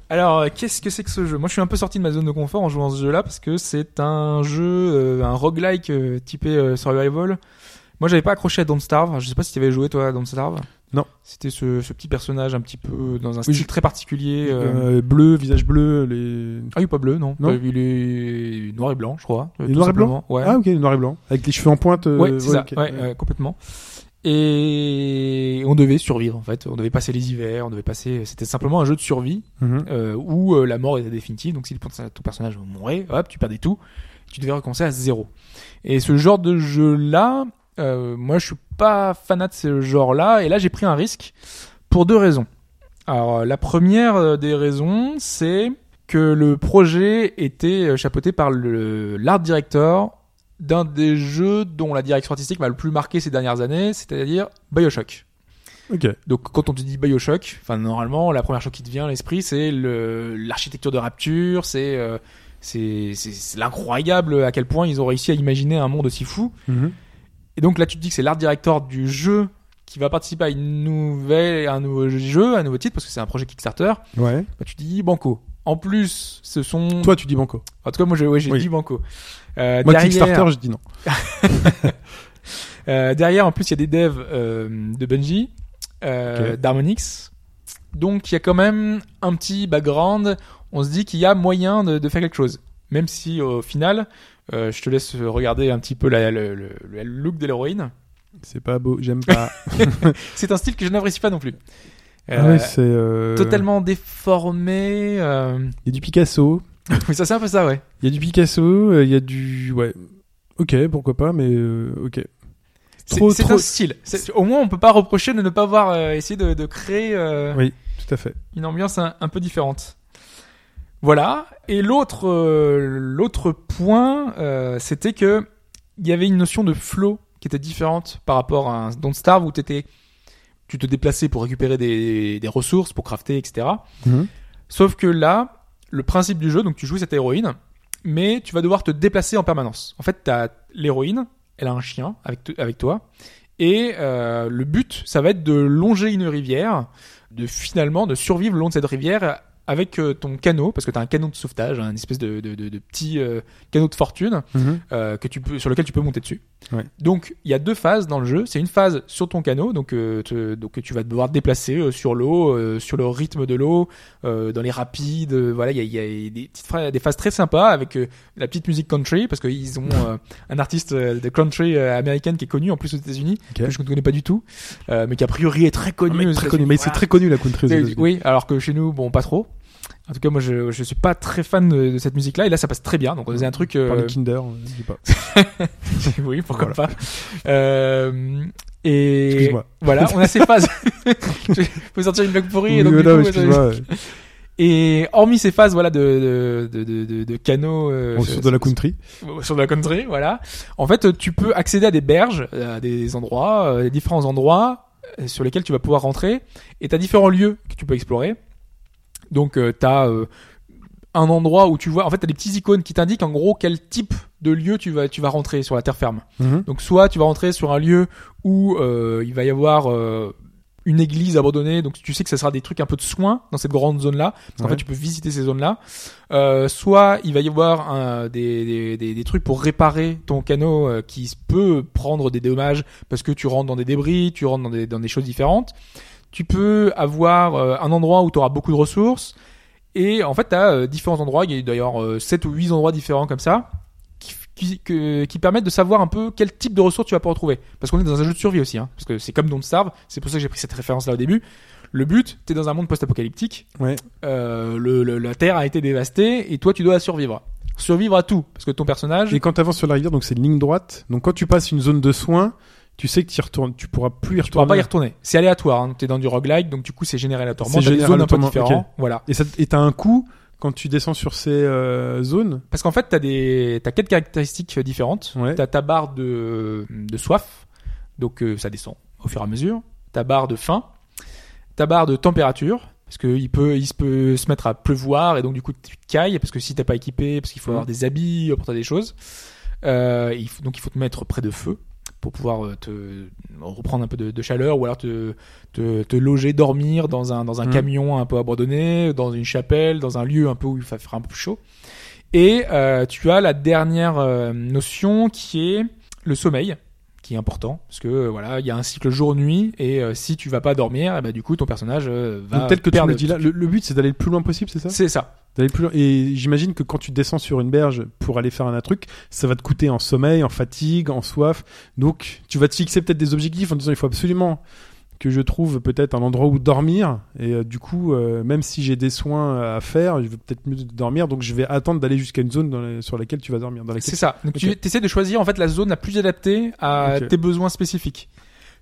Alors, euh, qu'est-ce que c'est que ce jeu? Moi, je suis un peu sorti de ma zone de confort en jouant à ce jeu-là parce que c'est un jeu, euh, un roguelike euh, typé euh, survival. Moi, j'avais pas accroché à Don't Starve. Je sais pas si tu avais joué toi à Don't Starve. Non. C'était ce, ce petit personnage un petit peu dans un Oui, style très particulier. euh, Euh, bleu, visage bleu, les. Ah, il est pas bleu, non. Non. Euh, Il est noir et blanc, je crois. euh, Il est tout noir et blanc. Ouais. Ah ok, noir et blanc, avec les cheveux en pointe. euh, ouais, c'est ça. ok. Ouais, euh, complètement. Et on devait survivre en fait. On devait passer les hivers. On devait passer. C'était simplement un jeu de survie Mhm. euh, où euh, la mort était définitive. Donc si ton personnage mourait, hop, tu perdais tout. Tu devais recommencer à zéro. Et ce genre de jeu-là, euh, moi je suis pas fanat de ce genre-là. Et là j'ai pris un risque pour deux raisons. Alors la première des raisons, c'est que le projet était chapeauté par l'art director d'un des jeux dont la direction artistique m'a le plus marqué ces dernières années, c'est-à-dire BioShock. Ok. Donc quand on te dit BioShock, enfin normalement la première chose qui te vient à l'esprit c'est le l'architecture de Rapture, c'est euh, C'est c'est- c'est incroyable à quel point ils ont réussi à imaginer un monde aussi fou. Mhm. Et donc là, tu te dis que c'est l'art director du jeu qui va participer à une nouvelle, à un nouveau jeu, à un nouveau titre, parce que c'est un projet Kickstarter. Ouais. Bah, tu dis banco. En plus, ce sont. Toi, tu dis banco. En tout cas, moi, j'ai ouais, Oui. dit banco. Euh, Moi, derrière, Kickstarter, je dis non. euh, derrière, en plus, il y a des devs euh, de Bungie, euh, Ok. d'Harmonix. Donc, il y a quand même un petit background. On se dit qu'il y a moyen de, de faire quelque chose. Même si, au final, je te laisse regarder un petit peu la- le, le- le look de l'héroïne. C'est pas beau, j'aime pas. C'est un style que je n'apprécie pas non plus. Ah Euh, ouais, euh, Totalement déformé. euh, Il y a du Picasso. Oui, ça c'est un peu ça, ouais. Il y a du Picasso. euh, Il y a du ouais. Ok, pourquoi pas, mais euh, ok. C'est Trop, un style. Au moins, on peut pas reprocher de ne pas avoir euh, essayé de, de créer euh, Oui, tout à fait. une ambiance un, un peu différente. Voilà. Et l'autre, euh, l'autre point, c'était que il y avait une notion de flow qui était différente par rapport à un Don't Starve où t'étais, tu te déplaçais pour récupérer des, des ressources, pour crafter, etc. Mhm. Sauf que là, le principe du jeu, donc tu joues cette héroïne, mais tu vas devoir te déplacer en permanence. En fait, t'as l'héroïne, elle a un chien avec, toi, et euh, le but, ça va être de longer une rivière, de finalement de survivre le long de cette rivière avec euh, ton canot, parce que tu as un canot de sauvetage, un espèce de, de, de, de petit euh, canot de fortune Mhm. que tu peux, sur lequel tu peux monter dessus. Ouais. Donc il y a deux phases dans le jeu. C'est une phase sur ton canot, donc euh, te- donc tu vas devoir te déplacer euh, sur l'eau, euh, sur le rythme de l'eau, dans les rapides. voilà, il y a, il y a des petites phrases- des phases très sympas avec la petite musique country parce qu'ils ont un artiste de country américaine qui est connu en plus aux États-Unis que je ne connais pas du tout, mais qui a priori est très connu. Très connu, mais c'est très connu la country. aux. Oui, alors que chez nous, bon, pas trop. En tout cas, moi, je, je suis pas très fan de, de cette musique-là, et là, ça passe très bien. Donc, on faisait un truc. Par euh, les Kinder, euh, je dis pas. oui, pourquoi pas. Euh, et Excuse-moi. voilà, on a ces phases. peux sortir une blague pourrie. et donc, Oui, du voilà, coup, excuse-moi. euh, et hormis ces phases, voilà, de de de de, de canaux euh, sur de la country. sur de la country, voilà. En fait, tu peux accéder à des berges, à des endroits, euh, différents endroits euh, sur lesquels tu vas pouvoir rentrer, et t'as différents lieux que tu peux explorer. Donc, euh, t'as euh, un endroit où tu vois, en fait, t'as des petits icônes qui t'indiquent en gros quel type de lieu tu vas tu vas rentrer sur la terre ferme. Mhm. Donc, soit tu vas rentrer sur un lieu où euh, il va y avoir euh, une église abandonnée, donc tu sais que ça sera des trucs un peu de soins dans cette grande zone-là. Parce qu'en Ouais. fait, tu peux visiter ces zones-là. Euh, soit il va y avoir un- des, des, des, des trucs pour réparer ton canot euh, qui peut prendre des dommages parce que tu rentres dans des débris, tu rentres dans des, dans des choses différentes. Tu peux avoir euh, un endroit où tu auras beaucoup de ressources. Et en fait, tu as différents endroits. Il y a d'ailleurs euh, 7 ou 8 endroits différents comme ça qui, qui, que- qui permettent de savoir un peu quel type de ressources tu vas pouvoir retrouver. Parce qu'on est dans un jeu de survie aussi. Hein, parce que c'est comme Don't Starve. C'est pour ça que j'ai pris cette référence là au début. Le but, t'es dans un monde post-apocalyptique. Ouais. Euh, le, le- la Terre a été dévastée et toi, tu dois survivre. Survivre à tout. Parce que ton personnage... Et quand tu avances sur la rivière, donc c'est une ligne droite. Donc quand tu passes une zone de soins, tu sais que tu retournes, tu pourras plus y Tu pourras retourner. pas y retourner. C'est aléatoire. Hein. T'es dans du roguelike, donc du coup c'est généré aléatoirement. C'est des zones un peu généralement, différentes. Voilà. Et ça- et t'as un coup quand tu descends sur ces euh, zones? Parce qu'en fait, t'as des, t'as quatre caractéristiques différentes. Ouais. T'as ta barre de, de soif, donc euh, ça descend au fur et à mesure. Ta barre de faim, ta barre de température, parce que il peut, il se peut se mettre à pleuvoir et donc du coup tu te cailles parce que si t'es pas équipé, parce qu'il faut Mhm. avoir des habits pour des choses. Euh, il faut, donc il faut te mettre près de feu pour pouvoir euh, te reprendre un peu de, de chaleur ou alors te, te, te loger, dormir dans un, dans un Mhm. camion un peu abandonné, dans une chapelle, dans un lieu un peu où il va faire un peu plus chaud. Et euh, tu as la dernière euh, notion qui est le sommeil, qui est important parce que euh, voilà, il y a un cycle jour-nuit et euh, si tu vas pas dormir, eh ben, du coup ton personnage euh, va Donc tel que tu perdre me le dis là, le, le but c'est d'aller le plus loin possible, c'est ça? C'est ça. D'aller plus loin. Et j'imagine que quand tu descends sur une berge pour aller faire un truc, ça va te coûter en sommeil, en fatigue, en soif. Donc tu vas te fixer peut-être des objectifs en disant il faut absolument que je trouve peut-être un endroit où dormir. Et euh, du coup, euh, même si j'ai des soins à faire, je veux peut-être mieux dormir. Donc je vais attendre d'aller jusqu'à une zone dans sur laquelle tu vas dormir. Laquelle... C'est ça. Donc tu essaies de choisir en fait la zone la plus adaptée à tes besoins spécifiques.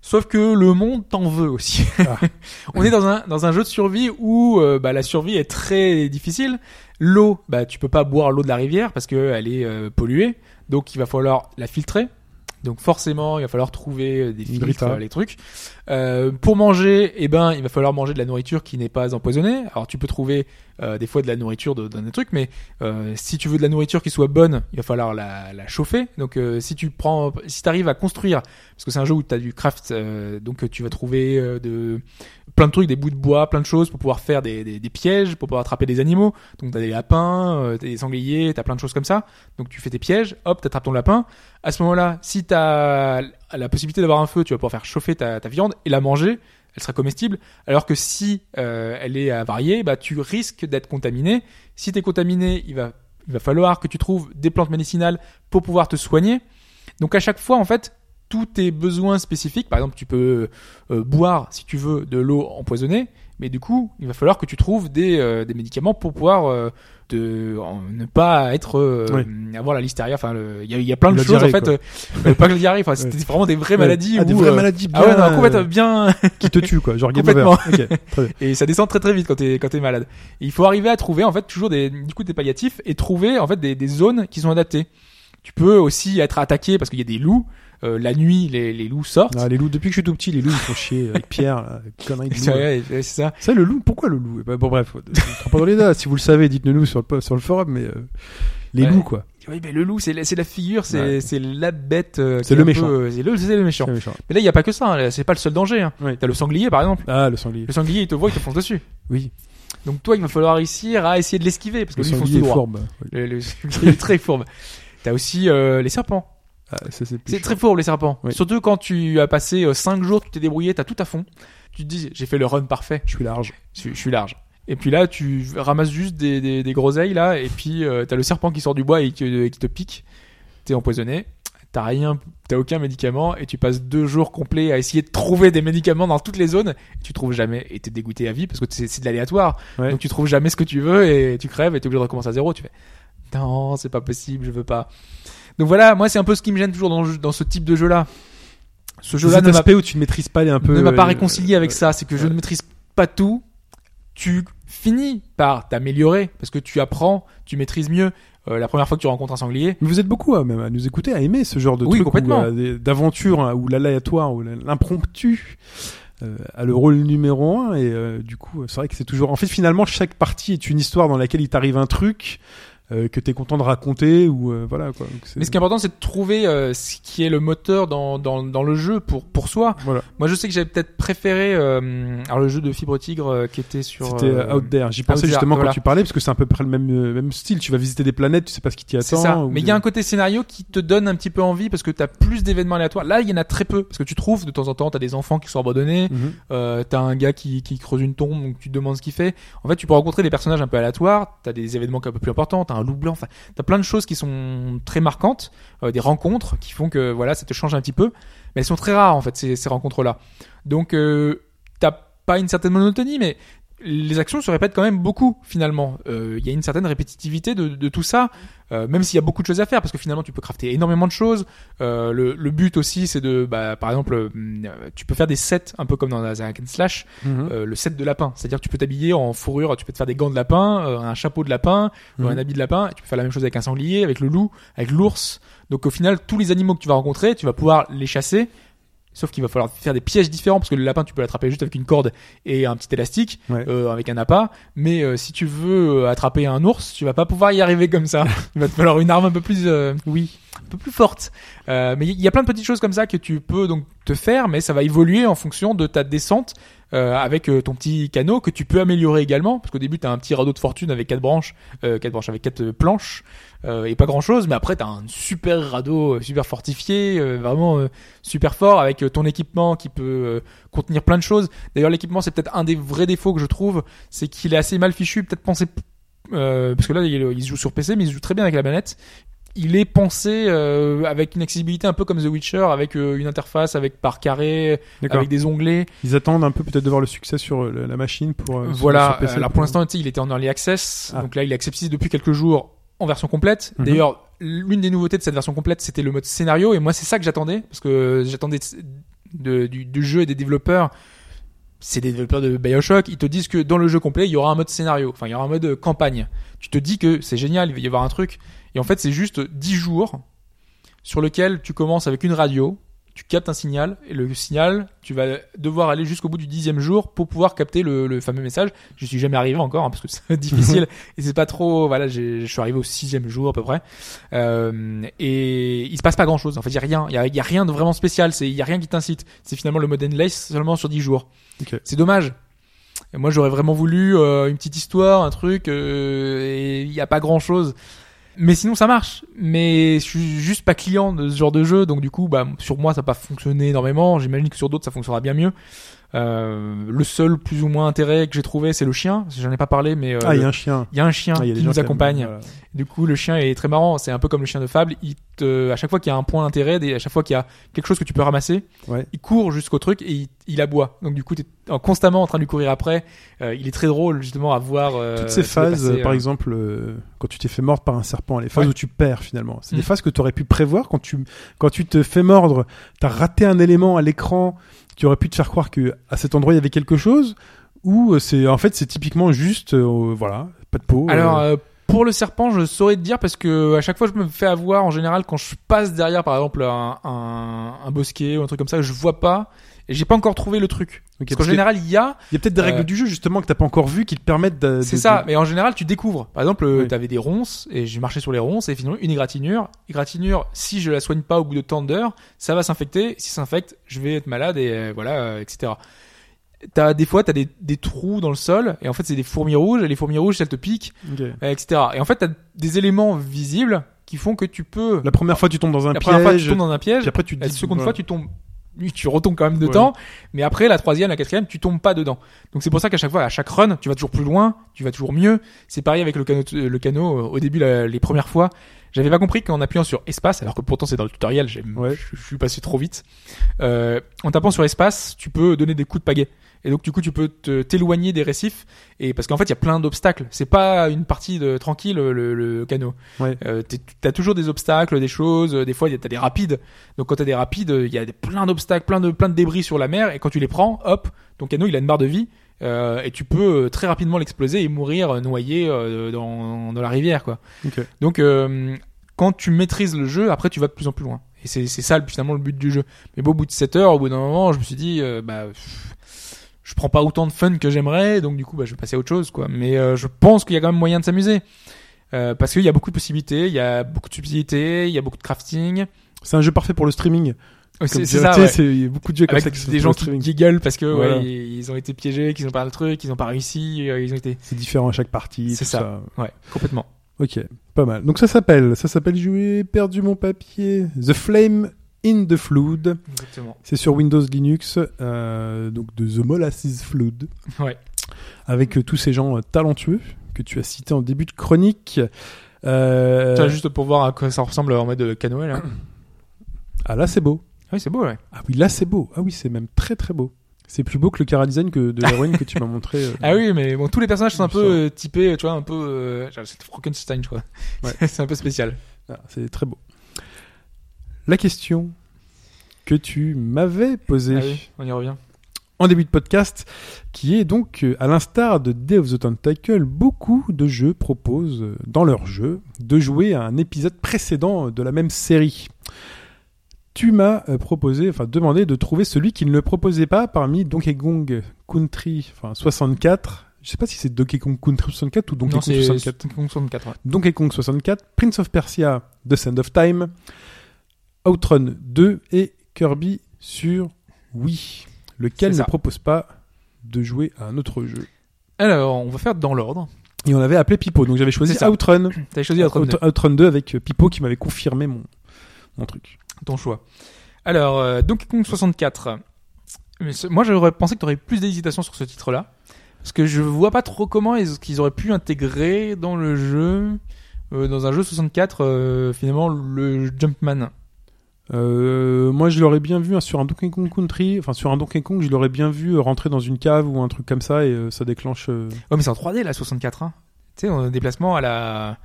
Sauf que le monde t'en veut aussi. Ah. On est dans un dans un jeu de survie où euh, bah, la survie est très difficile. L'eau, bah tu peux pas boire l'eau de la rivière parce que elle est polluée. Donc il va falloir la filtrer. Donc forcément, il va falloir trouver des filtres, les trucs. Euh, pour manger, eh ben, il va falloir manger de la nourriture qui n'est pas empoisonnée. Alors tu peux trouver euh, des fois de la nourriture dans des trucs, mais euh, si tu veux de la nourriture qui soit bonne, il va falloir la, chauffer. Donc si tu prends, si tu arrives à construire, parce que c'est un jeu où tu as du craft, donc tu vas trouver plein de trucs, des bouts de bois, plein de choses pour pouvoir faire des, des, pièges, pour pouvoir attraper des animaux. Donc t'as des lapins, t'as des sangliers, t'as plein de choses comme ça. Donc tu fais tes pièges, hop, t'attrapes ton lapin. À ce moment-là, si t'as la possibilité d'avoir un feu, tu vas pouvoir faire chauffer ta, viande et la manger. Elle sera comestible. Alors que si euh, elle est avariée, bah tu risques d'être contaminé. Si t'es contaminé, il va il va falloir que tu trouves des plantes médicinales pour pouvoir te soigner. Donc à chaque fois, en fait, tous tes besoins spécifiques, par exemple, tu peux euh, boire, si tu veux, de l'eau empoisonnée, mais du coup, il va falloir que tu trouves des, euh, des médicaments pour pouvoir en- ne pas être euh, avoir la listeria. Enfin, il y a, y a plein de La choses diarrhée, en fait. euh, pas que la diarrhée. Enfin, c'était vraiment des vraies Ouais. maladies. Ah, des où, vraies euh, maladies Ah ouais, bien, non, complètement bien. qui te tue quoi, genre Complètement. over. Ok, très bien. Et ça descend très très vite quand t'es quand t'es malade. Et il faut arriver à trouver en fait toujours des du coup des palliatifs et trouver en fait des, des zones qui sont adaptées. Tu peux aussi être attaqué parce qu'il y a des loups. Euh, la nuit, les, les loups sortent. Ah, les loups, depuis que je suis tout petit, les loups ils font chier avec Pierre, là, connerie de C'est loup. vrai, c'est ça. C'est le loup, pourquoi le loup? Bah, Bon bref, rentre pas dans les dates. Si vous le savez, dites-le nous sur le, sur le forum, mais euh, les Ouais. loups quoi. Oui, mais le loup, c'est la, c'est la figure, c'est Ouais. c'est la bête. euh, C'est est le peu, méchant. euh, C'est le, le méchant. C'est méchant. Mais là, il y a pas que ça. hein, C'est pas le seul danger. Hein. Oui. T'as le sanglier, par exemple. Ah, le sanglier. Le sanglier, il te voit, il te fonce dessus. Oui. Donc toi, il va falloir réussir à essayer de l'esquiver parce que Le lui, il fonce tout droit. fourbe. Le, le sanglier est très fourbe. T'as aussi euh, les serpents. Ah, c'est très fourbe les serpents. Oui. Surtout quand tu as passé 5 jours, tu t'es débrouillé, t'as tout à fond. Tu te dis, j'ai fait le run parfait. Je suis large. Je, je suis large. Et puis là, tu ramasses juste des, des, des groseilles là, et puis euh, t'as le serpent qui sort du bois et qui, et qui te pique. T'es empoisonné. T'as rien, t'as aucun médicament, et tu passes deux jours complets à essayer de trouver des médicaments dans toutes les zones. Et tu trouves jamais, et t'es dégoûté à vie parce que c'est c'est de l'aléatoire. Ouais. Donc tu trouves jamais ce que tu veux et tu crèves et t'es obligé de recommencer à zéro. Tu fais, non, c'est pas possible, je veux pas. Donc voilà, moi c'est un peu ce qui me gêne toujours dans, ce type de jeu là. Ce jeu-là m'a aspect où tu ne maîtrises pas les un peu. ne m'a pas euh, réconcilié avec ça. C'est que je ne maîtrise pas tout. Tu finis par t'améliorer parce que tu apprends, tu maîtrises mieux. Euh, la première fois que tu rencontres un sanglier, Mais vous êtes beaucoup à, même à nous écouter, à aimer ce genre de Oui, truc euh, d'aventure hein, où l'aléatoire, où l'impromptu euh, a le rôle numéro un et du coup c'est vrai que c'est toujours en fait finalement chaque partie est une histoire dans laquelle il t'arrive un truc euh, que t'es content de raconter ou euh, voilà quoi. Donc, mais ce qui est important, c'est de trouver euh, ce qui est le moteur dans, dans, dans le jeu pour, pour soi. voilà. Moi, je sais que j'avais peut-être préféré euh, alors le jeu de Fibre Tigre euh, qui était sur. C'était euh, Out There. J'y pensais Out justement voilà. quand tu parlais parce que c'est à peu près le même même style. Tu vas visiter des planètes, tu sais pas ce qui t'y C'est attend. ça. ou Mais il des- y a un côté scénario qui te donne un petit peu envie parce que t'as plus d'événements aléatoires. Là, il y en a très peu parce que tu trouves de temps en temps, t'as des enfants qui sont abandonnés, Mhm. euh, t'as un gars qui, qui creuse une tombe, donc tu te demandes ce qu'il fait. En fait, tu peux rencontrer des personnages un peu aléatoires, t'as des événements un peu plus importants, t'as un loup blanc, enfin, t'as plein de choses qui sont très marquantes, euh, des rencontres qui font que voilà, ça te change un petit peu. Mais elles sont très rares en fait ces, ces rencontres-là. Donc euh, t'as pas une certaine monotonie, mais les actions se répètent quand même beaucoup finalement. Euh, Il y a une certaine répétitivité de, de tout ça, euh, même s'il y a beaucoup de choses à faire, parce que finalement tu peux crafter énormément de choses. Euh, le, le but aussi, c'est de, bah, par exemple, euh, tu peux faire des sets un peu comme dans and slash, euh, le set de lapin. C'est-à-dire tu peux t'habiller en fourrure, tu peux te faire des gants de lapin, euh, un chapeau de lapin, Mhm. un habit de lapin. Et tu peux faire la même chose avec un sanglier, avec le loup, avec l'ours. Donc au final, tous les animaux que tu vas rencontrer, tu vas pouvoir les chasser. Sauf qu'il va falloir faire des pièges différents parce que le lapin tu peux l'attraper juste avec une corde et un petit élastique Ouais. euh, avec un appât. Mais euh, si tu veux euh, attraper un ours, tu vas pas pouvoir y arriver comme ça. Il va te falloir une arme un peu plus euh, Oui. un peu plus forte. Euh, mais il y a plein de petites choses comme ça que tu peux donc te faire, mais ça va évoluer en fonction de ta descente euh, avec euh, ton petit canot que tu peux améliorer également, parce qu'au début tu as un petit radeau de fortune avec quatre branches, euh, quatre branches avec quatre planches euh, et pas grand chose, mais après tu as un super radeau, euh, super fortifié, euh, vraiment euh, super fort avec ton équipement qui peut contenir plein de choses. D'ailleurs l'équipement c'est peut-être un des vrais défauts que je trouve, c'est qu'il est assez mal fichu, peut-être pensé parce que là il, il se joue sur PC mais il se joue très bien avec la manette il est pensé euh, avec une accessibilité un peu comme The Witcher, avec une interface avec par carré, avec des onglets. Ils attendent un peu peut-être de voir le succès sur la, machine pour. voilà. sur PC Alors pour l'instant, il était en early access, Ah. donc là il est accessible depuis quelques jours en version complète. Mhm. D'ailleurs, l'une des nouveautés de cette version complète, c'était le mode scénario, et moi c'est ça que j'attendais, parce que j'attendais du, du jeu et des développeurs. C'est des développeurs de Bioshock, ils te disent que dans le jeu complet, il y aura un mode scénario, enfin il y aura un mode campagne. Tu te dis que c'est génial, il va y avoir un truc. Et en fait, c'est juste 10 jours sur lequel tu commences avec une radio, tu captes un signal, et le signal, tu vas devoir aller jusqu'au bout du dixième jour pour pouvoir capter le, le fameux message. Je suis jamais arrivé encore, hein, parce que c'est difficile, et c'est pas trop, voilà, je suis arrivé au sixième jour à peu près, euh, et il se passe pas grand chose. En fait, il y a rien, il y a, il y a rien de vraiment spécial, c'est, il y a rien qui t'incite. C'est finalement le mode endless seulement sur 10 jours. Ok. C'est dommage. Moi, j'aurais vraiment voulu euh, une petite histoire, un truc, euh, et il y a pas grand chose. Mais sinon, ça marche. Mais je suis juste pas client de ce genre de jeu, donc du coup, bah, sur moi, ça n'a pas fonctionné énormément. J'imagine que sur d'autres, ça fonctionnera bien mieux. Euh, le seul plus ou moins intérêt que j'ai trouvé, c'est le chien. J'en ai pas parlé, mais euh, Ah, il y a un chien. il y a un chien Ah, y a qui nous aiment, accompagne. voilà. Du coup, le chien est très marrant. C'est un peu comme le chien de Fable. Il te, à chaque fois qu'il y a un point d'intérêt, à chaque fois qu'il y a quelque chose que tu peux ramasser, Ouais. il court jusqu'au truc et il, il aboie. Donc du coup, tu es constamment en train de lui courir après. Euh, il est très drôle justement à voir. euh, Toutes ces se phases, par euh. exemple, quand tu t'es fait mordre par un serpent, les phases Ouais. où tu perds finalement, c'est des Mm. phases que tu aurais pu prévoir quand tu quand tu te fais mordre, t'as raté un élément à l'écran qui aurait pu te faire croire que à cet endroit il y avait quelque chose, ou euh, c'est en fait c'est typiquement juste euh, voilà pas de peau. Alors euh, euh, pour le serpent, je saurais te dire parce que à chaque fois je me fais avoir en général quand je passe derrière par exemple un, un, un bosquet ou un truc comme ça, je vois pas et j'ai pas encore trouvé le truc. ok, Parce qu'en parce que général, il y a il y a peut-être des euh, règles du jeu justement que t'as pas encore vu qui te permettent de. C'est ça, de- mais en général, tu découvres. Par exemple, euh, Oui. t'avais des ronces, et j'ai marché sur les ronces, et finalement, une égratignure. Égratignure, si je la soigne pas au bout de tant d'heures, ça va s'infecter. Si ça s'infecte, je vais être malade, et euh, voilà, euh, etc. T'as, des fois, t'as des, des trous dans le sol, et en fait, c'est des fourmis rouges, et les fourmis rouges, elles te piquent, euh, etc. Et en fait, t'as des éléments visibles qui font que tu peux... La première fois tu tombes dans un La piège, première fois, tu tombes dans un piège, puis après tu te la seconde fois, tu tombes, tu retombes quand même dedans, mais après, la troisième, la quatrième, tu tombes pas dedans. Donc c'est pour ça qu'à chaque fois, à chaque run, tu vas toujours plus loin, tu vas toujours mieux. C'est pareil avec le canot, le canot. euh, Au début, la- les premières fois, j'avais pas compris qu'en appuyant sur espace, alors que pourtant c'est dans le tutoriel, j'ai, Ouais. je, je suis passé trop vite. Euh, en tapant sur espace, tu peux donner des coups de pagaie. Et donc du coup, tu peux t'éloigner des récifs. Et parce qu'en fait, il y a plein d'obstacles. C'est pas une partie de tranquille le, le canot. Ouais. Euh, t'as toujours des obstacles, des choses. euh, Des fois, t'as des rapides. Donc quand t'as des rapides, il y a plein d'obstacles, plein de plein de débris sur la mer. Et quand tu les prends, hop, ton canot il a une barre de vie. euh, et tu peux euh, très rapidement l'exploser et mourir euh, noyé euh, dans, dans la rivière quoi. Ok. Donc euh, quand tu maîtrises le jeu, après tu vas de plus en plus loin. Et c'est c'est ça finalement le but du jeu. Mais bon, au bout de 7 heures, au bout d'un moment, je me suis dit euh, bah pff, je prends pas autant de fun que j'aimerais, donc du coup bah, je vais passer à autre chose quoi. Mais euh, je pense qu'il y a quand même moyen de s'amuser. Euh, parce qu'il y a beaucoup de possibilités, il y a beaucoup de subtilités, il y a beaucoup de crafting. C'est un jeu parfait pour le streaming. C'est Comme c'est ça, ouais. il y a beaucoup de jeux comme Avec ça qui des gens qui, qui gueulent parce que Voilà. ouais, ils, ils ont été piégés, qu'ils ont pas le truc, qu'ils ont pas réussi, euh, ils ont été. C'est différent à chaque partie. C'est tout ça. Ouais, complètement. Ok, pas mal. Donc ça s'appelle, ça s'appelle J'ai perdu mon papier. The Flame in the Flood. Exactement. C'est sur Windows Linux, euh, donc de The Molasses Flood, Ouais. avec euh, tous ces gens euh, talentueux que tu as cités en début de chronique. Tiens, juste pour voir à quoi ça ressemble en mode canoë là. Ah là c'est beau. oui, c'est beau, ouais. Ah oui là c'est beau. Ah oui c'est même très très beau. C'est plus beau que le cara design que de l'héroïne que tu m'as montré. Ah oui, mais bon, tous les personnages sont un peu typés, tu vois, un peu. C'est Frankenstein, je crois. Ouais. c'est un peu spécial. Ah, c'est très beau. La question que tu m'avais posée. Ah oui, on y revient. en début de podcast, qui est donc, euh, à l'instar de Day of the Tentacle, beaucoup de jeux proposent, euh, dans leur jeu, de jouer à un épisode précédent de la même série. Tu m'as euh, proposé, enfin demandé de trouver celui qui ne le proposait pas parmi Donkey Kong Country, enfin 64. Je sais pas si c'est Donkey Kong Country 64 ou Donkey non, Kong c'est 64. Donkey Kong 64. ouais. Donkey Kong 64, Prince of Persia, The Sand of Time, Outrun 2 et Kirby sur Wii. Lequel ne propose pas de jouer à un autre jeu. Alors, on va faire dans l'ordre. Et on avait appelé Pipo, donc j'avais choisi. Outrun. T'avais choisi Outrun 2, Outrun, Outrun 2 avec Pipo qui m'avait confirmé mon, mon truc. ton choix. Alors, euh, Donkey Kong 64. Mais ce- Moi, j'aurais pensé que tu aurais plus d'hésitation sur ce titre-là. Parce que je vois pas trop comment est-ce qu'ils auraient pu intégrer dans le jeu, euh, dans un jeu 64, euh, finalement, le Jumpman. Euh, moi, je l'aurais bien vu hein, sur un Donkey Kong Country, enfin sur un Donkey Kong, je l'aurais bien vu euh, rentrer dans une cave ou un truc comme ça et euh, ça déclenche. euh, Oh, mais c'est en 3D, la 64. Hein. Tu sais, on a un déplacement à la.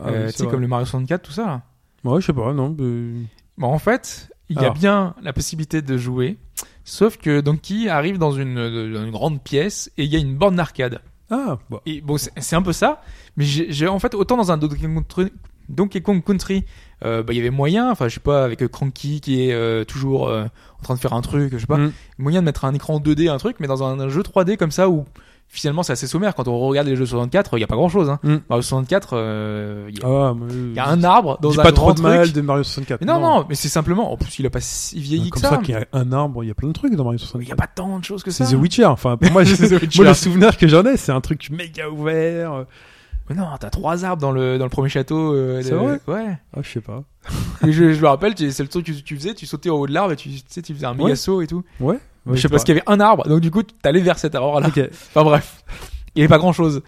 ah oui, tu sais, comme le Mario 64, tout ça, là. Ouais, je sais pas, non. euh, Bon, en fait, il y a Alors. bien la possibilité de jouer, sauf que Donkey arrive dans une, grande pièce et il y a une borne d'arcade. Ah, bon. Et bon, c'est un peu ça, mais j'ai j'ai- en fait autant dans un Donkey Kong Country, Donkey Kong Country, euh, bah, il y avait moyen, enfin je sais pas, avec euh, Cranky qui est euh, toujours euh, en train de faire un truc, je sais pas, Mm. moyen de mettre un écran 2D, un truc, mais dans un, un jeu 3D comme ça où finalement c'est assez sommaire. Quand on regarde les jeux 64, il y a pas grand chose. Hein. Mm. Mario 64, euh, il y, a- Ah, y a un arbre dans un pas grand trop de mal de Mario 64. Mais non, non, mais c'est simplement. En plus, il a pas si vieilli Comme que ça, ça. qu'il y a un arbre, il y a plein de trucs dans Mario 64. Il y a pas tant de choses que C'est ça. The Witcher. Enfin, pour moi, C'est The Witcher. moi, le souvenir que j'en ai, c'est un truc méga ouvert. Mais non, t'as trois arbres dans le dans le premier château. euh, C'est vrai Ouais. Ah, je sais pas. Je, je me rappelle, c'est le truc que tu faisais, tu sautais au haut de l'arbre et tu, tu sais, tu faisais un méga Ouais. saut et tout. Ouais. je sais pas, parce qu'il y avait un arbre, donc du coup, t'allais vers cet arbre-là. Enfin bref, il y avait pas grand-chose.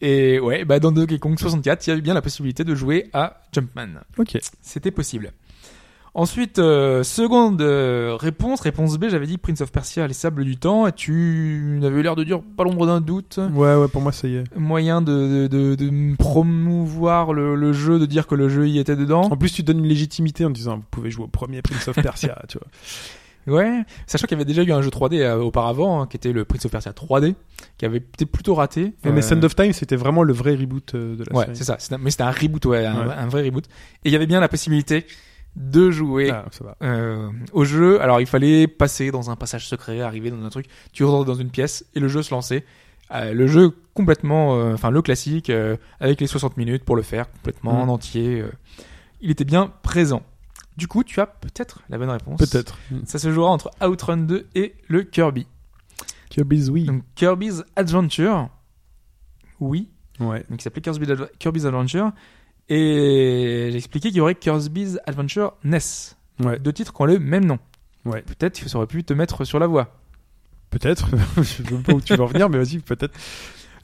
Et ouais, bah dans Donkey Kong 64, il y avait bien la possibilité de jouer à Jumpman. Ok. C'était possible. Ensuite, euh, seconde euh, réponse, réponse B, j'avais dit Prince of Persia, les sables du temps, et tu avais l'air de dire pas l'ombre d'un doute. Ouais, ouais, pour moi, ça y est. Moyen de, de, de, de promouvoir le, le jeu, de dire que le jeu y était dedans. En plus, tu donnes une légitimité en disant, vous pouvez jouer au premier Prince of Persia, tu vois. Ouais, sachant qu'il y avait déjà eu un jeu 3D euh, auparavant, hein, qui était le Prince of Persia 3D, qui avait été plutôt raté. Mais Euh, Send of Time, c'était vraiment le vrai reboot euh, de la Ouais, série. c'est ça. Mais c'était un reboot, ouais, un, Ouais. un vrai reboot. Et il y avait bien la possibilité de jouer Ah, euh, au jeu. Alors il fallait passer dans un passage secret, arriver dans un truc. Tu rentres dans une pièce et le jeu se lançait. Euh, le jeu complètement, euh, enfin le classique, avec les 60 minutes pour le faire complètement Mm. en entier. il était bien présent. Du coup, tu as peut-être la bonne réponse. Peut-être. Ça se jouera entre Outrun 2 et le Kirby. Kirby's oui. Donc Kirby's Adventure, oui, Ouais. donc il s'appelait Kirby's Adventure. Et j'ai expliqué qu'il y aurait Kirby's Adventure NES. Ouais. Deux titres qui ont le même nom. Ouais. Peut-être que ça aurait pu te mettre sur la voie. Peut-être. je sais pas où tu veux en venir, mais vas-y, peut-être.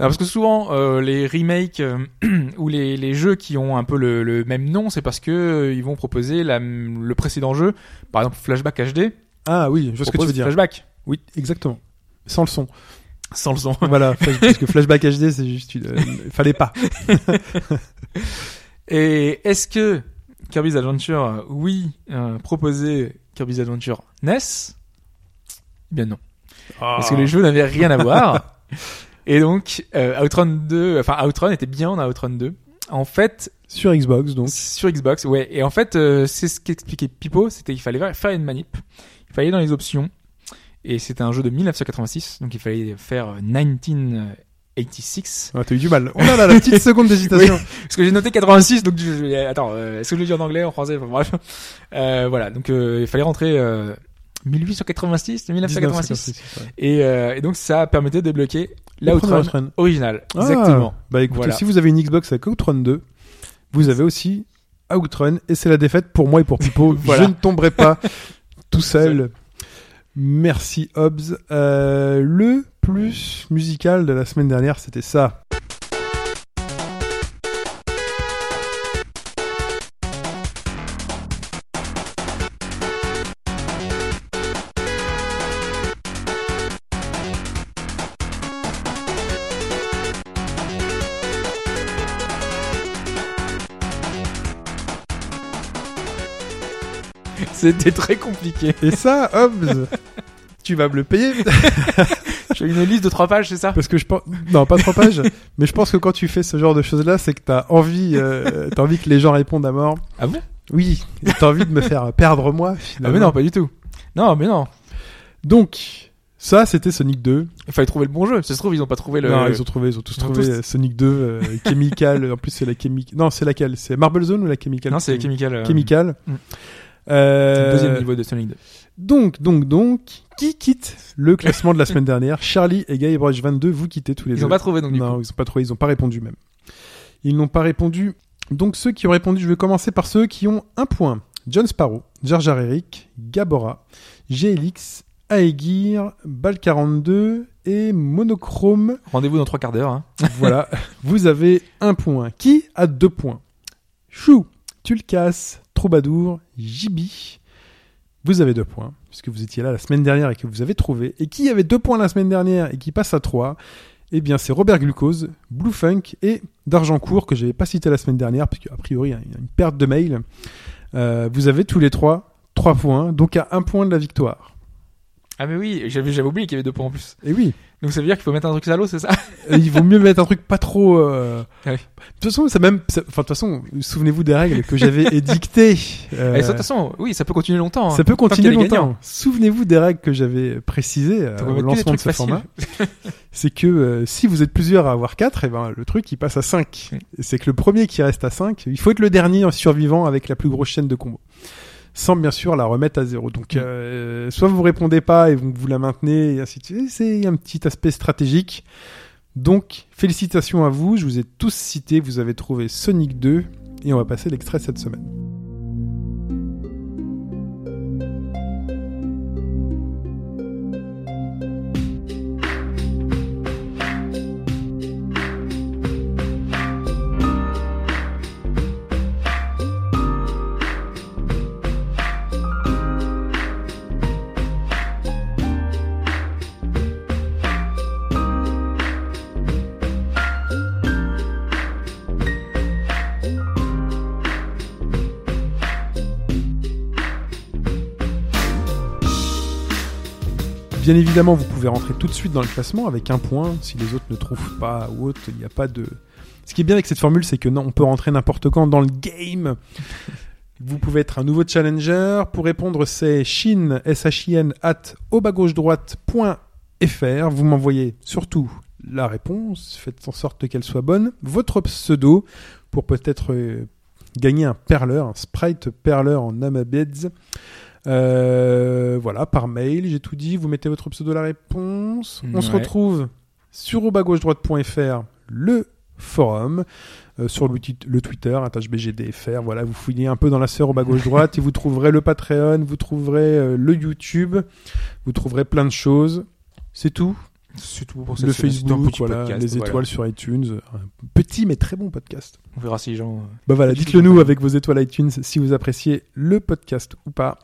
Alors parce que souvent euh, les remakes euh, ou les, les jeux qui ont un peu le, le même nom, c'est parce que euh, ils vont proposer la, le précédent jeu, par exemple Flashback HD. Ah oui, je vois ce que tu veux dire. Flashback Oui, exactement. Sans le son. sans le son. voilà, parce que Flashback HD, c'est juste une... euh, fallait pas. Et est-ce que Kirby's Adventure, oui, euh, proposait Kirby's Adventure NES Eh bien non. Parce que ah. les jeux n'avaient rien à voir. Et donc, euh, Outrun 2, enfin Outrun était bien en Outrun 2. En fait, sur Xbox, donc. Sur Xbox, ouais. Et en fait, euh, c'est ce qu'expliquait Pipo, c'était qu'il fallait faire une manip. Il fallait dans les options. Et c'était un jeu de 1986, donc il fallait faire 19 86. Ah, t'as eu du mal. On a oh la petite seconde d'hésitation. parce que j'ai noté 86, donc attends, euh, est-ce que je le dis en anglais, en français Bref. Euh, voilà, donc euh, il fallait rentrer 1886, 1986. 1986 et, donc ça permettait de débloquer l'Outrun original. Ah, exactement. Bah écoutez, si vous avez une Xbox avec Outrun 2, vous avez aussi Outrun, et c'est la défaite pour moi et pour Pipo. Je ne tomberai pas tout seul. Merci Hobbs. Euh, le plus musical de la semaine dernière, c'était ça. C'était très compliqué. Et ça, Hobbs, tu vas me le payer J'ai une liste de trois pages, c'est ça? Parce que je pense non pas trois pages, mais je pense que quand tu fais ce genre de choses là, c'est que t'as envie, euh, t'as envie que les gens répondent à mort. Ah bon? Oui, et t'as envie de me faire perdre moi. Ah Finalement. mais non, pas du tout. Non, mais non. Donc, ça, c'était Sonic 2. Il fallait trouver le bon jeu. Ça se trouve, ils ont pas trouvé le. Non, ils ont trouvé, ils ont tous ils ont trouvé tous- Sonic 2, euh, Chemical. en plus, c'est la Chemical. Non, c'est laquelle? C'est Marble Zone ou la Chemical? Non, c'est Chemical. euh, Chemical. Mm. Euh, Deuxième niveau de Sonic 2. Donc, donc, donc, qui quitte le classement de la semaine dernière? Charlie et Guy Brush 22, vous quittez tous les Ils deux. ont pas trouvé donc du non, coup. ils ont pas trouvé, ils ont pas répondu même. Ils n'ont pas répondu. Donc ceux qui ont répondu, je vais commencer par ceux qui ont un point. John Sparrow, Jar Jar Eric, Gabora, GLX, Aegir, Bal42 et Monochrome. Rendez-vous dans trois quarts d'heure. Hein. voilà, vous avez un point. Qui a deux points? Chou, Tulkas, Troubadour, Jibi. Vous avez deux points, puisque vous étiez là la semaine dernière et que vous avez trouvé. Et qui avait deux points la semaine dernière et qui passe à trois? Eh bien, c'est Robert Glucose, Blue Funk et d'Argencourt, que je n'avais pas cité la semaine dernière, puisque a priori, il y a une perte de mail. Euh, vous avez tous les trois trois points, donc à un point de la victoire. Ah mais oui, j'avais oublié qu'il y avait deux points en plus. Et oui, Donc ça veut dire qu'il faut mettre un truc salaud, c'est ça? Euh, il vaut mieux mettre un truc pas trop. euh, Ah oui. De toute façon, ça même. ça- Enfin, de toute façon, souvenez-vous des règles que j'avais édictées. euh, Et ça, de toute façon, oui, ça peut continuer longtemps. hein. ça peut qu'il y continuer longtemps. Souvenez-vous des règles que j'avais précisées euh, au lancement de ce format. C'est que euh, si vous êtes plusieurs à avoir 4, et ben, le truc il passe à 5. Oui. Et C'est que le premier qui reste à 5, il faut être le dernier en survivant avec la plus grosse chaîne de combos. Sans bien sûr la remettre à zéro. Donc, Mm. euh, soit vous répondez pas et vous, vous la maintenez, et ainsi de suite. C'est un petit aspect stratégique. Donc, félicitations à vous. Je vous ai tous cités. Vous avez trouvé Sonic 2. Et on va passer l'extrait cette semaine. Bien évidemment, vous pouvez rentrer tout de suite dans le classement avec un point. Si les autres ne trouvent pas ou autre, il n'y a pas de. Ce qui est bien avec cette formule, c'est que non, on peut rentrer n'importe quand dans le game. Vous pouvez être un nouveau challenger. Pour répondre, c'est shin, S-H-I-N, at aubagauchedroite.fr. Vous m'envoyez surtout la réponse. Faites en sorte qu'elle soit bonne. Votre pseudo pour peut-être euh, gagner un perleur, un sprite perleur en Amabeds. Euh, voilà, par mail, j'ai tout dit. Vous mettez votre pseudo la réponse. On se retrouve sur aubagauchedroite.fr, le forum, euh, sur le, Twitter, attache BGDFR. Voilà, vous fouillez un peu dans la sœur au bas gauche droite et vous trouverez le Patreon, vous trouverez euh, le YouTube, vous trouverez plein de choses. C'est tout. C'est tout pour le cette Facebook, voilà, podcast, les voilà. étoiles sur iTunes. Un petit mais très bon podcast. On verra si les gens. Bah voilà, dites-le nous avec vos étoiles iTunes si vous appréciez le podcast ou pas.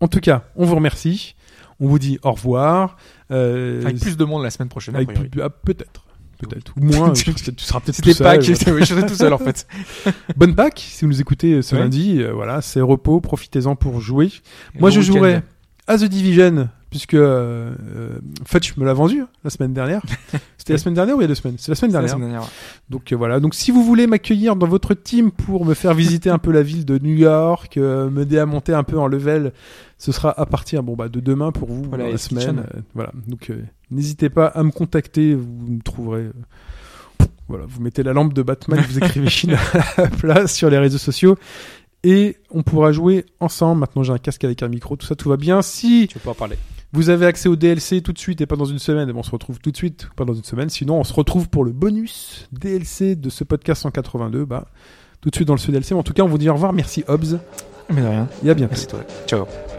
En tout cas, on vous remercie. On vous dit au revoir. Euh, Avec plus de monde la semaine prochaine. ah, peut-être. Peut-être. Ou moins. Tu- seras peut-être tout seul, Pâques, oui, j'étais tout seul en fait. Bonne Pâques, si vous nous écoutez euh, ce Ouais. lundi. euh, voilà, c'est repos. Profitez-en pour jouer. Moi, je jouerai à The Division, puisque euh, euh, Fudge me l'a vendu hein, la semaine dernière. C'était la semaine dernière ou il y a deux semaines? C'est la semaine la dernière. semaine dernière. Donc euh, voilà. Donc si vous voulez m'accueillir dans votre team pour me faire visiter un peu la ville de New York, euh, m'aider à monter un peu en level, ce sera à partir bon bah de demain pour vous Voilà, dans la semaine. Euh, voilà. Donc n'hésitez pas à me contacter. Vous me trouverez. voilà, vous mettez la lampe de Batman, vous écrivez Chine à la place sur les réseaux sociaux. Et on pourra jouer ensemble. Maintenant, j'ai un casque avec un micro, tout ça, tout va bien. Si Tu peux pas en parler. Vous avez accès au DLC tout de suite et pas dans une semaine, eh ben, on se retrouve tout de suite, pas dans une semaine. Sinon, on se retrouve pour le bonus DLC de ce podcast 182. Bah, tout de suite dans le DLC. Mais en tout cas, on vous dit au revoir. Merci Hobbs Mais de rien. et à bientôt. Merci toi. Ciao.